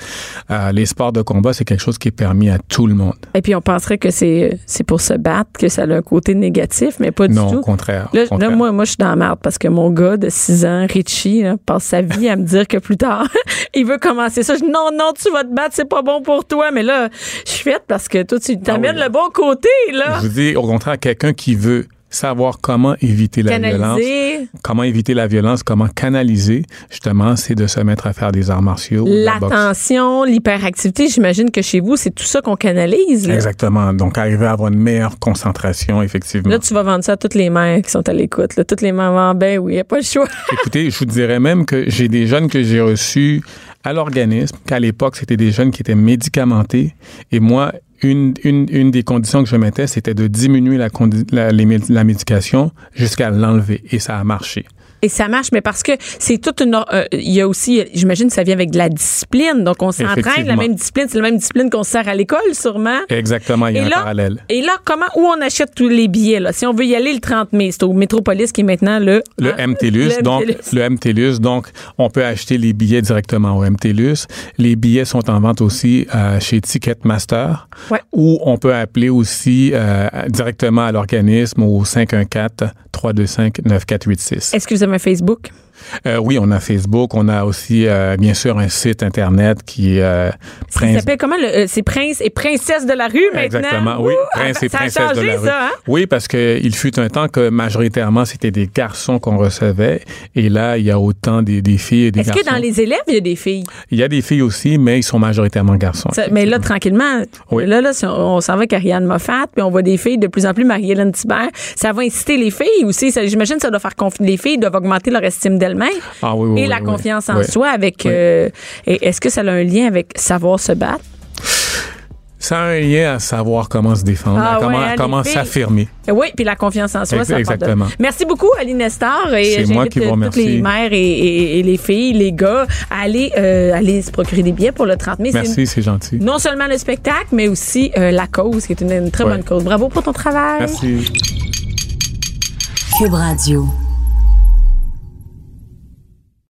euh, les sports de combat, c'est quelque chose qui est permis à tout le monde. Et puis, on penserait que c'est c'est pour se battre, que ça a un côté négatif, mais pas du non, tout. au contraire. Là, au contraire. là, moi, moi, je suis dans la merde parce que mon gars de 6 ans, Richie, là, passe sa vie à me dire que plus tard, [laughs] il veut commencer ça. Je dis, non, non, tu vas te battre, c'est pas bon pour toi. Mais là, je suis faite parce que toi, tu t'amènes oui. le bon côté, là. Je vous dis, au contraire, quelqu'un qui veut savoir comment éviter la violence, comment éviter la violence, comment canaliser, justement, c'est de se mettre à faire des arts martiaux. la l'attention, l'hyperactivité. J'imagine que chez vous, c'est tout ça qu'on canalise. là. Exactement. Donc, arriver à avoir une meilleure concentration, effectivement. Là, tu vas vendre ça à toutes les mères qui sont à l'écoute. Toutes les mamans, ben oui, il n'y a pas le choix. [laughs] Écoutez, je vous dirais même que j'ai des jeunes que j'ai reçus à l'organisme, qu'à l'époque, c'était des jeunes qui étaient médicamentés. Et moi, une, une, des conditions que je mettais, c'était de diminuer la, la, la médication jusqu'à l'enlever. Et ça a marché. Et ça marche, mais parce que c'est toute une. euh, Il y a aussi, j'imagine, ça vient avec de la discipline. Donc, on s'entraîne, la même discipline, c'est la même discipline qu'on se sert à l'école, sûrement. Exactement, il y a Et un là, parallèle. Et là, comment, où on achète tous les billets, là? Si on veut y aller le 30 mai, c'est au Métropolis qui est maintenant le. Le hein? MTLUS, Le donc MTLUS. le MTLUS, donc on peut acheter les billets directement au MTLUS. Les billets sont en vente aussi euh, chez Ticketmaster, Ouais. ou on peut appeler aussi euh, directement à l'organisme au 514-325-9486. Est-ce que vous avez Facebook? Euh, oui, on a Facebook, on a aussi euh, bien sûr un site internet qui euh, Prince- s'appelle comment? euh, c'est Prince et Princesse de la rue maintenant? Exactement, oui. Ouh, Prince et ça a princesse changé, de la rue. ça, hein? Oui, parce que il fut un temps que majoritairement c'était des garçons qu'on recevait, et là il y a autant des, des filles et des Est-ce garçons. que dans les élèves, il y a des filles? Il y a des filles aussi, mais ils sont majoritairement garçons. Ça- mais là, tranquillement, Oui. là, là, si on, on s'en va avec Ariane Moffat, puis on voit des filles de plus en plus, Marie-Hélène Thibert, ça va inciter les filles aussi. Ça- J'imagine que ça doit faire confier les filles, doivent augmenter leur estime d'elles-mêmes. Ah oui, oui, et oui, la oui. confiance en Oui. soi avec. Oui. euh, est-ce que ça a un lien avec savoir se battre? Ça a un lien à savoir comment se défendre, Ah à comment, ouais, s'affirmer. Oui, puis la confiance en soi, ça exactement. pardonne. Merci beaucoup, Aline Nestor. Et C'est moi j'invite, qui vous euh, toutes les mères et, et- et les filles, les gars, à aller, euh, aller se procurer des billets pour le 30 mai. Merci, c'est gentil. non seulement le spectacle, mais aussi euh, la cause, qui est une, une très Ouais. bonne cause. Bravo pour ton travail. Merci. Cube Radio.